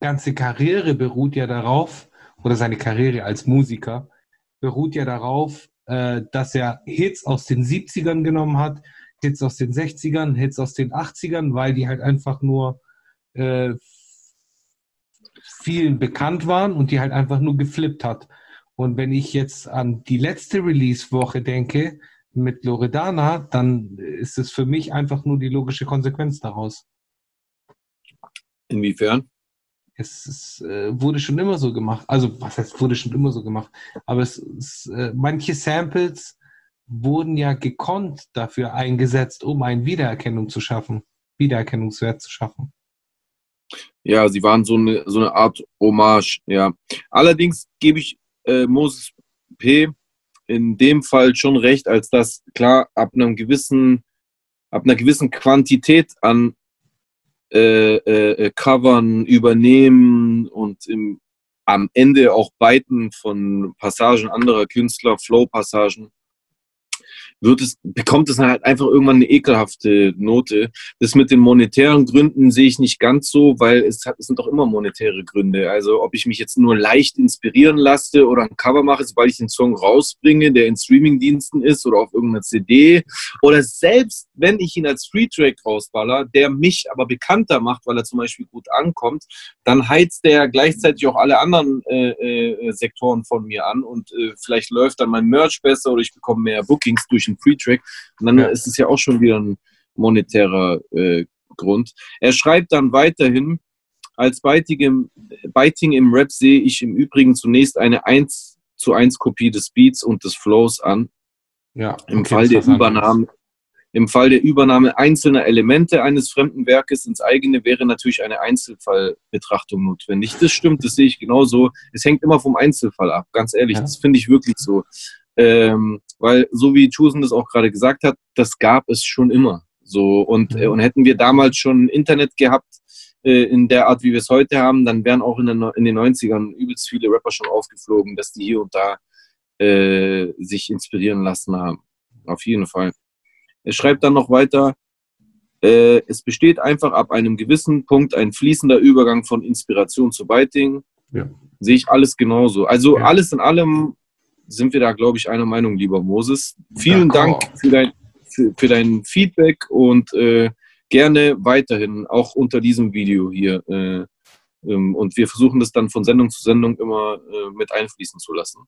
ganze Karriere beruht ja darauf, oder seine Karriere als Musiker, beruht ja darauf, äh, dass er Hits aus den 70ern genommen hat, Hits aus den 60ern, Hits aus den 80ern, weil die halt einfach nur äh, vielen bekannt waren und die halt einfach nur geflippt hat. Und wenn ich jetzt an die letzte Release-Woche denke mit Loredana, dann ist es für mich einfach nur die logische Konsequenz daraus. Inwiefern? Es, es äh, wurde schon immer so gemacht. Also, was heißt, wurde schon immer so gemacht? Aber es, es, äh, manche Samples wurden ja gekonnt dafür eingesetzt, um eine Wiedererkennung zu schaffen, Wiedererkennungswert zu schaffen. Ja, sie waren so eine, so eine Art Hommage, ja. Allerdings gebe ich äh, Moses P. in dem Fall schon recht, als dass klar ab einem gewissen, ab einer gewissen Quantität an äh, äh, äh Covern übernehmen und im, am Ende auch Beiten von Passagen anderer Künstler, Flow-Passagen, wird es, bekommt es halt einfach irgendwann eine ekelhafte Note. Das mit den monetären Gründen sehe ich nicht ganz so, weil es, hat, es sind doch immer monetäre Gründe. Also ob ich mich jetzt nur leicht inspirieren lasse oder ein Cover mache, sobald ich den Song rausbringe, der in Streamingdiensten ist oder auf irgendeiner CD oder selbst wenn ich ihn als Free-Track rausballer, der mich aber bekannter macht, weil er zum Beispiel gut ankommt, dann heizt der gleichzeitig auch alle anderen äh, äh, Sektoren von mir an und äh, vielleicht läuft dann mein Merch besser oder ich bekomme mehr Bookings durch ein Free-Track. Und dann ja. ist es ja auch schon wieder ein monetärer äh, Grund. Er schreibt dann weiterhin, als Biting im, Biting im Rap sehe ich im Übrigen zunächst eine 1 zu 1 Kopie des Beats und des Flows an. Ja, Im Fall der Übernahme, im Fall der Übernahme einzelner Elemente eines fremden Werkes ins eigene wäre natürlich eine Einzelfallbetrachtung notwendig. Das stimmt, das sehe ich genauso. Es hängt immer vom Einzelfall ab, ganz ehrlich. Ja. Das finde ich wirklich so. Ähm, weil, so wie Chusen das auch gerade gesagt hat, das gab es schon immer. So, und, äh, und hätten wir damals schon Internet gehabt, äh, in der Art, wie wir es heute haben, dann wären auch in, den, in den 90ern übelst viele Rapper schon aufgeflogen, dass die hier und da äh, sich inspirieren lassen haben. Auf jeden Fall. Er schreibt dann noch weiter, äh, es besteht einfach ab einem gewissen Punkt ein fließender Übergang von Inspiration zu Biting. Ja. Sehe ich alles genauso. Also ja. alles in allem sind wir da, glaube ich, einer Meinung, lieber Moses. Vielen Dank für dein, für, für dein Feedback und äh, gerne weiterhin, auch unter diesem Video hier. Äh, ähm, und wir versuchen das dann von Sendung zu Sendung immer äh, mit einfließen zu lassen.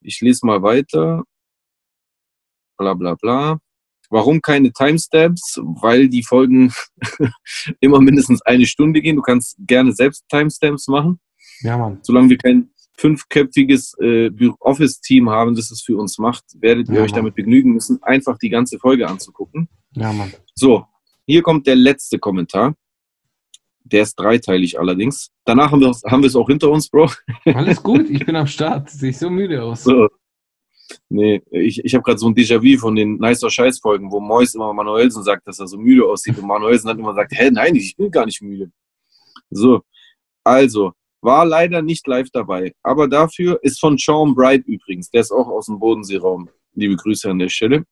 Ich lese mal weiter. Bla bla bla. Warum keine Timestamps? Weil die Folgen immer mindestens eine Stunde gehen. Du kannst gerne selbst Timestamps machen. Ja, Mann. Solange wir kein, fünfköpfiges äh, Office-Team haben, das es für uns macht, werdet ihr ja, euch Mann. damit begnügen müssen, einfach die ganze Folge anzugucken. Ja, Mann. So, hier kommt der letzte Kommentar. Der ist dreiteilig allerdings. Danach haben wir, haben es auch hinter uns, Bro. Alles gut, ich bin am Start. Sehe ich so müde aus. So. Nee, ich, ich habe gerade so ein Déjà-vu von den Nicer Scheiß-Folgen, wo Mois immer Manuelsen sagt, dass er so müde aussieht und Manuelsen hat immer sagt, hä, nein, ich bin gar nicht müde. So, also, war leider nicht live dabei. Aber dafür ist von Sean Bright übrigens. Der ist auch aus dem Bodenseeraum. Liebe Grüße an der Stelle.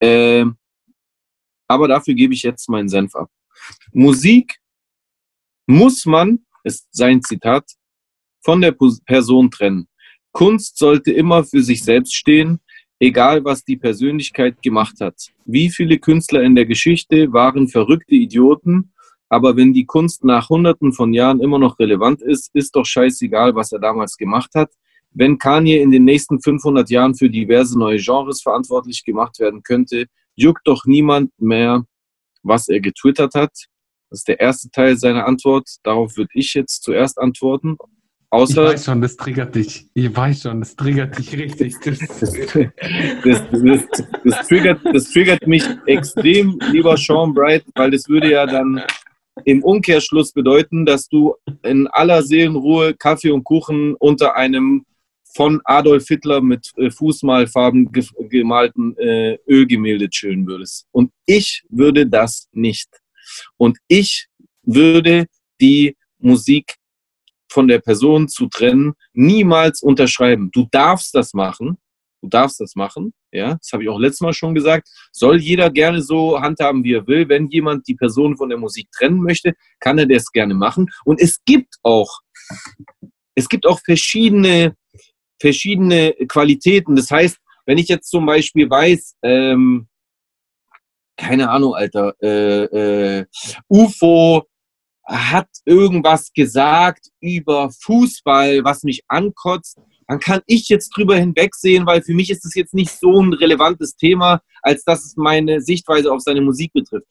Ähm, aber dafür gebe ich jetzt meinen Senf ab. Musik muss man, ist sein Zitat, von der Person trennen. Kunst sollte immer für sich selbst stehen. egal was die Persönlichkeit gemacht hat. Wie viele Künstler in der Geschichte waren verrückte Idioten, aber wenn die Kunst nach hunderten von Jahren immer noch relevant ist, ist doch scheißegal, was er damals gemacht hat. Wenn Kanye in den nächsten 500 Jahren für diverse neue Genres verantwortlich gemacht werden könnte, juckt doch niemand mehr, was er getwittert hat. Das ist der erste Teil seiner Antwort. Darauf würde ich jetzt zuerst antworten. Außer, ich weiß schon, das triggert dich. Ich weiß schon, das triggert dich richtig. Das, das, das, das, triggert, das triggert mich extrem, lieber Sean Bright, weil das würde ja dann im Umkehrschluss bedeuten, dass du in aller Seelenruhe Kaffee und Kuchen unter einem von Adolf Hitler mit äh, Fußmalfarben ge gemalten äh, Ölgemälde chillen würdest. Und ich würde das nicht. Und ich würde die Musik von der Person zu trennen niemals unterschreiben. Du darfst das machen. Du darfst das machen. Ja, das habe ich auch letztes Mal schon gesagt. Soll jeder gerne so handhaben, wie er will. Wenn jemand die Person von der Musik trennen möchte, kann er das gerne machen. Und es gibt auch, es gibt auch verschiedene verschiedene Qualitäten. Das heißt, wenn ich jetzt zum Beispiel weiß, ähm, keine Ahnung, Alter, äh, äh, UFO hat irgendwas gesagt über Fußball, was mich ankotzt, dann kann ich jetzt drüber hinwegsehen, weil für mich ist es jetzt nicht so ein relevantes Thema, als dass es meine Sichtweise auf seine Musik betrifft.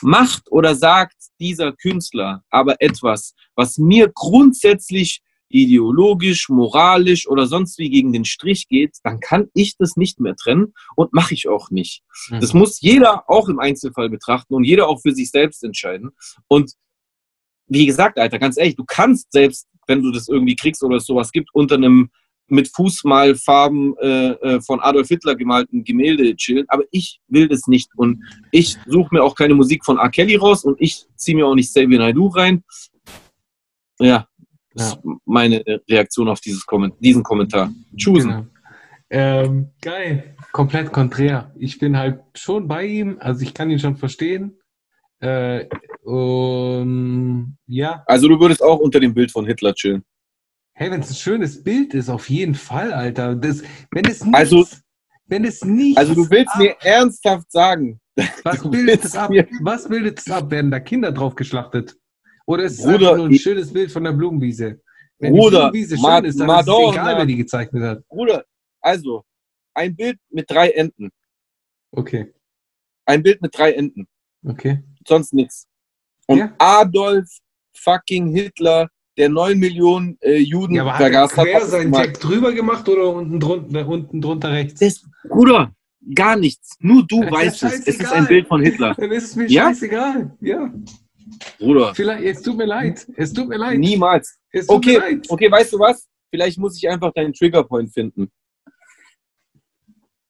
Macht oder sagt dieser Künstler aber etwas, was mir grundsätzlich ideologisch, moralisch oder sonst wie gegen den Strich geht, dann kann ich das nicht mehr trennen und mache ich auch nicht. Mhm. Das muss jeder auch im Einzelfall betrachten und jeder auch für sich selbst entscheiden. Und wie gesagt, Alter, ganz ehrlich, du kannst selbst, wenn du das irgendwie kriegst oder es sowas gibt, unter einem mit Fußmalfarben äh, äh, von Adolf Hitler gemalten Gemälde chillen, aber ich will das nicht und ich suche mir auch keine Musik von R. Kelly raus und ich ziehe mir auch nicht Xavier Naidoo rein. Ja, ja. meine Reaktion auf dieses Komment diesen Kommentar. Choosen. Genau. Ähm, geil, komplett konträr. Ich bin halt schon bei ihm, also ich kann ihn schon verstehen. Äh, um, ja. Also du würdest auch unter dem Bild von Hitler chillen. Hey, wenn es ein schönes Bild ist, auf jeden Fall, Alter. Das, wenn es nicht, also, wenn es nicht. Also du willst ab, mir ernsthaft sagen. Was bildet es ab? Was bildet es ab? Werden da Kinder drauf geschlachtet? Oder ist es Bruder, nur ein schönes Bild von der Blumenwiese? Wenn Bruder, die Blumenwiese schön ist, dann Madonna, ist es egal, wer die gezeichnet hat. Bruder, also, ein Bild mit drei Enden. Okay. Ein Bild mit drei Enden. Okay. Sonst nichts. Und ja. Adolf fucking Hitler, der neun Millionen äh, Juden ja, aber vergaß hat. Hat er seinen Text drüber gemacht oder unten drunter, unten drunter rechts? Das, Bruder, gar nichts. Nur du das weißt es. Es ist ein Bild von Hitler. Dann ist es mir ja? scheißegal. Ja. Bruder. Vielleicht, es tut mir leid. Es tut mir leid. Niemals. okay, leid. okay, weißt du was? Vielleicht muss ich einfach deinen Triggerpoint finden.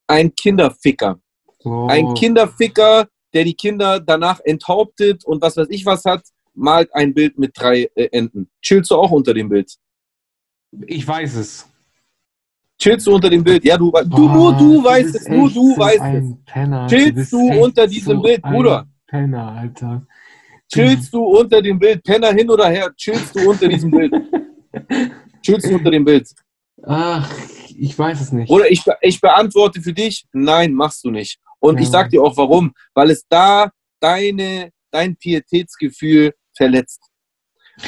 Ein Kinderficker. Oh. Ein Kinderficker, der die Kinder danach enthauptet und was weiß ich was hat, malt ein Bild mit drei äh, Enden. Chillst du auch unter dem Bild? Ich weiß es. Chillst du unter dem Bild? Ja, du, Boah, du nur du weißt es, nur du weißt es. Penner. Chillst du, du unter diesem so Bild, Bruder? Penner, Alter. Chillst du unter dem Bild, Penner hin oder her, chillst du unter diesem Bild? chillst du unter dem Bild? Ach, ich weiß es nicht. Oder ich, ich beantworte für dich, nein, machst du nicht. Und ja. ich sag dir auch warum. Weil es da deine, dein Pietätsgefühl verletzt.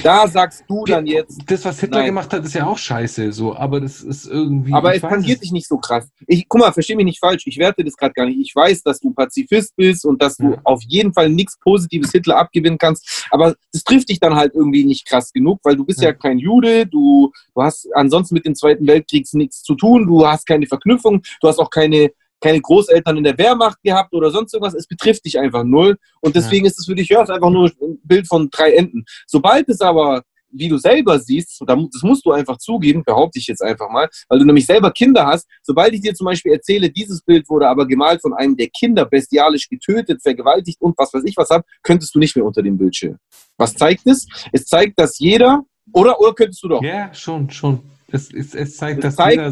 Da sagst du dann jetzt. Das, was Hitler nein. gemacht hat, ist ja auch scheiße, so, aber das ist irgendwie. Aber es tangiert dich nicht so krass. Ich, guck mal, versteh mich nicht falsch, ich werte das gerade gar nicht. Ich weiß, dass du Pazifist bist und dass du ja. auf jeden Fall nichts Positives Hitler abgewinnen kannst, aber das trifft dich dann halt irgendwie nicht krass genug, weil du bist ja, ja kein Jude, du, du hast ansonsten mit dem Zweiten Weltkrieg nichts zu tun, du hast keine Verknüpfung, du hast auch keine keine Großeltern in der Wehrmacht gehabt oder sonst irgendwas. Es betrifft dich einfach null. Und deswegen ja. ist es für dich, ja, ist einfach nur ein Bild von drei Enden. Sobald es aber, wie du selber siehst, das musst du einfach zugeben, behaupte ich jetzt einfach mal, weil du nämlich selber Kinder hast. Sobald ich dir zum Beispiel erzähle, dieses Bild wurde aber gemalt von einem der Kinder bestialisch getötet, vergewaltigt und was weiß ich was hat, könntest du nicht mehr unter dem Bildschirm. Was zeigt es? Es zeigt, dass jeder, oder, oder könntest du doch? Ja, schon, schon. Es, es, es zeigt, es dass zeigt,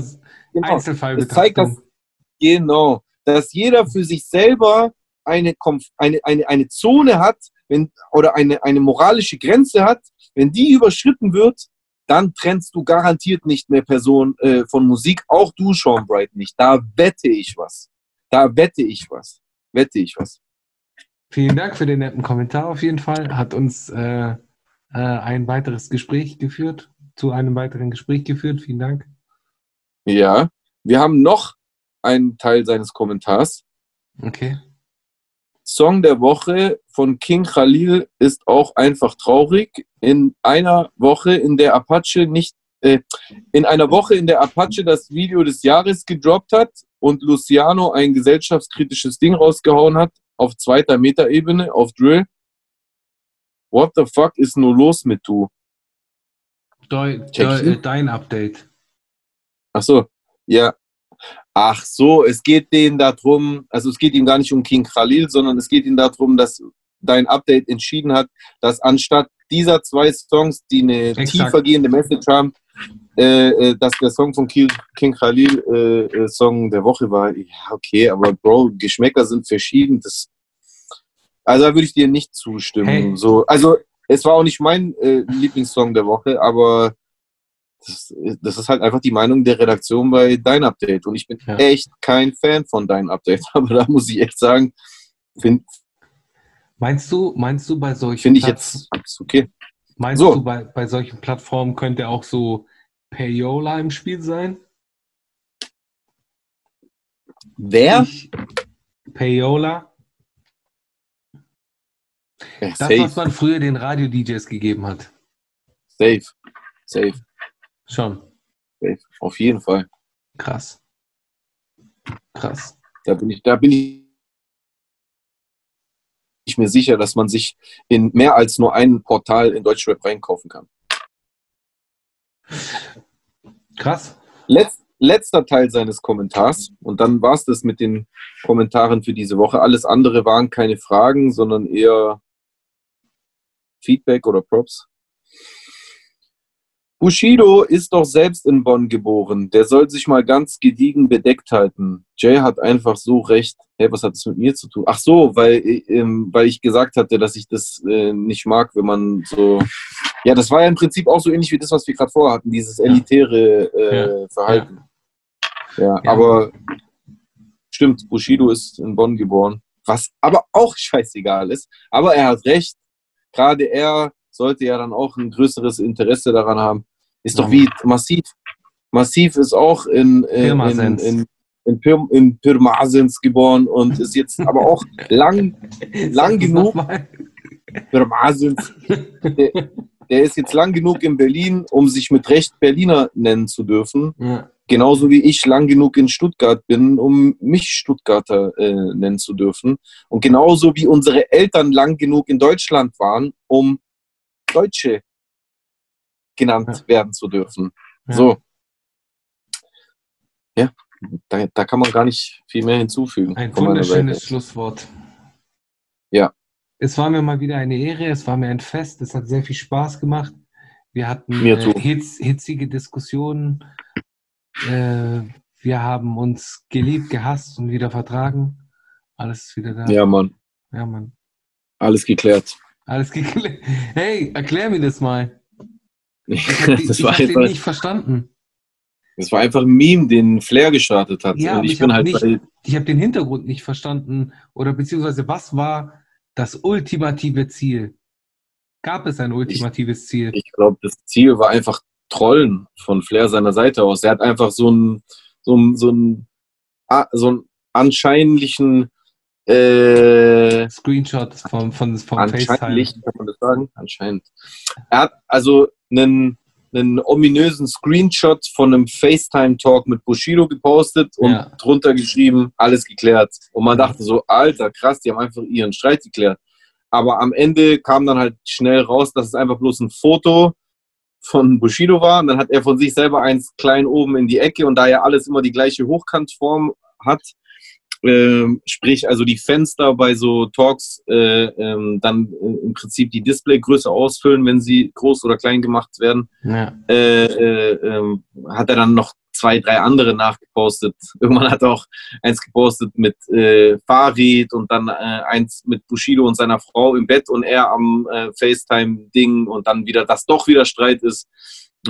jeder Einzelfall es zeigt, dass, Genau. Dass jeder für sich selber eine, eine, eine, eine Zone hat wenn, oder eine, eine moralische Grenze hat. Wenn die überschritten wird, dann trennst du garantiert nicht mehr Person äh, von Musik, auch du, Sean Bright, nicht. Da wette ich was. Da wette ich was. Wette ich was. Vielen Dank für den netten Kommentar auf jeden Fall. Hat uns äh, äh, ein weiteres Gespräch geführt, zu einem weiteren Gespräch geführt. Vielen Dank. Ja, wir haben noch einen Teil seines Kommentars. Okay. Song der Woche von King Khalil ist auch einfach traurig. In einer Woche, in der Apache nicht, äh, in einer Woche, in der Apache das Video des Jahres gedroppt hat und Luciano ein gesellschaftskritisches Ding rausgehauen hat, auf zweiter Metaebene, auf Drill. What the fuck ist nur los mit du? Deu, deu, dein Update. Ach so, ja. Ach so, es geht denen darum, also es geht ihm gar nicht um King Khalil, sondern es geht ihm darum, dass dein Update entschieden hat, dass anstatt dieser zwei Songs, die eine Exakt. tiefergehende Message haben, äh, äh, dass der Song von King, Khalil äh, äh, Song der Woche war. Ja, okay, aber Bro, Geschmäcker sind verschieden. Das, also da würde ich dir nicht zustimmen. Hey. So, also es war auch nicht mein äh, Lieblingssong der Woche, aber das, das ist halt einfach die Meinung der Redaktion bei Dein Update. Und ich bin Ja. echt kein Fan von Dein Update. Aber da muss ich echt sagen, finde Meinst du, meinst du bei solchen find ich jetzt okay. meinst so. du bei, bei solchen Plattformen könnte auch so Payola im Spiel sein? Wer? Ich, Payola? Ja, Das, safe, was man früher den Radio-DJs gegeben hat. safe, safe, Schon. Auf jeden Fall. Krass. Krass. Da bin ich, da bin ich ich mir sicher, dass man sich in mehr als nur ein Portal in Deutschrap reinkaufen kann. Krass. Letz, letzter Teil seines Kommentars und dann war es das mit den Kommentaren für diese Woche. Alles andere waren keine Fragen, sondern eher Feedback oder Props. Bushido ist doch selbst in Bonn geboren. Der soll sich mal ganz gediegen bedeckt halten. Jay hat einfach so recht. Hey, was hat das mit mir zu tun? Ach so, weil, ähm, weil ich gesagt hatte, dass ich das äh, nicht mag, wenn man so. Ja, das war ja im Prinzip auch so ähnlich wie das, was wir gerade vorher hatten, dieses elitäre äh, Ja. Verhalten. Ja. Ja. aber stimmt, Bushido ist in Bonn geboren. Was aber auch scheißegal ist. Aber er hat recht. Gerade er sollte ja dann auch ein größeres Interesse daran haben. Ist doch wie Massiv. Massiv ist auch in, in, in, Pirmasens. in, in, Pir in Pirmasens geboren und ist jetzt aber auch lang, lang genug. Pirmasens, der, der ist jetzt lang genug in Berlin, um sich mit Recht Berliner nennen zu dürfen. Ja. Genauso wie ich lang genug in Stuttgart bin, um mich Stuttgarter äh, nennen zu dürfen. Und genauso wie unsere Eltern lang genug in Deutschland waren, um Deutsche genannt Ja. werden zu dürfen. Ja. So. Ja, da, da kann man gar nicht viel mehr hinzufügen. Ein wunderschönes. Schlusswort. Ja. Es war mir mal wieder eine Ehre, es war mir ein Fest, es hat sehr viel Spaß gemacht. Wir hatten äh, hitz, hitzige Diskussionen. Äh, wir haben uns geliebt, gehasst und wieder vertragen. Alles ist wieder da. Ja, Mann. ja Mann. Alles geklärt. Alles geklärt. Hey, erklär mir das mal. Ich habe ich hab den nicht verstanden. das war einfach ein Meme, den Flair gestartet hat. Ja, Und ich ich bin halt nicht- bei, Ich habe den Hintergrund nicht verstanden. Oder beziehungsweise, was war das ultimative Ziel? Gab es ein ultimatives Ziel? ich glaube, das Ziel war einfach Trollen von Flair seiner Seite aus. Er hat einfach so einen, so einen, so einen, ah, so einen anscheinlichen, äh, Screenshot vom, von, vom anscheinlich, FaceTime. kann man das sagen? Anscheinend. Er hat also einen, einen ominösen Screenshot von einem FaceTime-Talk mit Bushido gepostet und Ja. drunter geschrieben, alles geklärt. Und man dachte so, Alter, krass, die haben einfach ihren Streit geklärt. Aber am Ende kam dann halt schnell raus, dass es einfach bloß ein Foto von Bushido war. Und dann hat er von sich selber eins klein oben in die Ecke und da ja alles immer die gleiche Hochkantform hat, ähm, sprich also die Fenster bei so Talks äh, ähm, dann äh, im Prinzip die Displaygröße ausfüllen, wenn sie groß oder klein gemacht werden, Ja. äh, äh, ähm, hat er dann noch zwei, drei andere nachgepostet. Irgendwann hat er auch eins gepostet mit äh, Farid und dann äh, eins mit Bushido und seiner Frau im Bett und er am FaceTime-Ding und dann wieder, dass doch wieder Streit ist.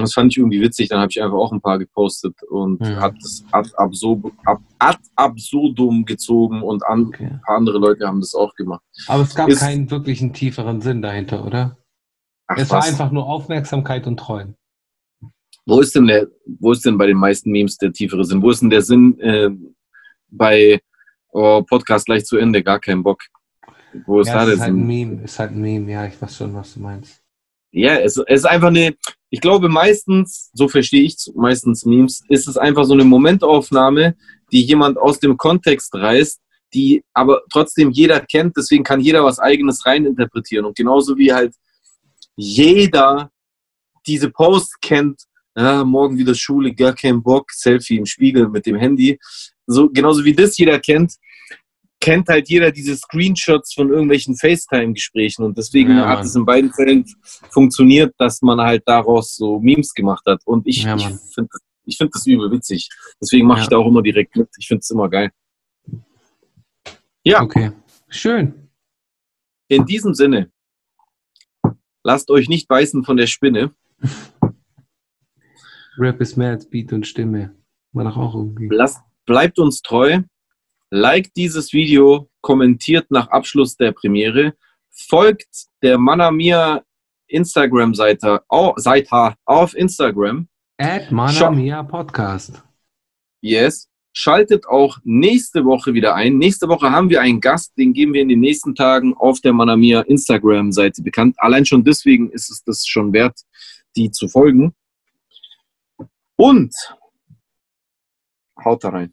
Das fand ich irgendwie witzig. Dann habe ich einfach auch ein paar gepostet und Mhm. hat das ad, absurd, ab, ad absurdum gezogen und an, Okay. ein paar andere Leute haben das auch gemacht. Aber es gab Ist- keinen wirklichen tieferen Sinn dahinter, oder? Ach, es war was? einfach nur Aufmerksamkeit und Träumen. Wo ist denn der, wo ist denn bei den meisten Memes der tiefere Sinn? Wo ist denn der Sinn äh, bei oh, Podcast gleich zu Ende? Gar kein Bock. Wo ist ja, da es der ist halt ein Sinn? Meme, ist halt ein Meme, ja, ich weiß schon, was du meinst. Ja, es, es ist einfach eine, ich glaube meistens, so verstehe ich meistens Memes, ist es einfach so eine Momentaufnahme, die jemand aus dem Kontext reißt, die aber trotzdem jeder kennt, deswegen kann jeder was eigenes reininterpretieren. Und genauso wie halt jeder diese Post kennt, ja, morgen wieder Schule, gar kein Bock, Selfie im Spiegel mit dem Handy. So, genauso wie das jeder kennt, kennt halt jeder diese Screenshots von irgendwelchen FaceTime-Gesprächen und deswegen Ja, hat es in beiden Fällen funktioniert, dass man halt daraus so Memes gemacht hat. Und ich, Ja, ich finde ich find das übel witzig. Deswegen mache Ja. ich da auch immer direkt mit. Ich finde es immer geil. Ja. Okay. Schön. In diesem Sinne, lasst euch nicht beißen von der Spinne. Rap ist mehr als Beat und Stimme. War doch auch irgendwie. Lasst, bleibt uns treu. Liked dieses Video, kommentiert nach Abschluss der Premiere, folgt der Manamia Instagram-Seite au- Seite auf Instagram. At Manamia Podcast. Yes. Schaltet auch nächste Woche wieder ein. Nächste Woche haben wir einen Gast, den geben wir in den nächsten Tagen auf der Manamia Instagram-Seite bekannt. Allein schon deswegen ist es das schon wert, die zu folgen. Und haut da rein.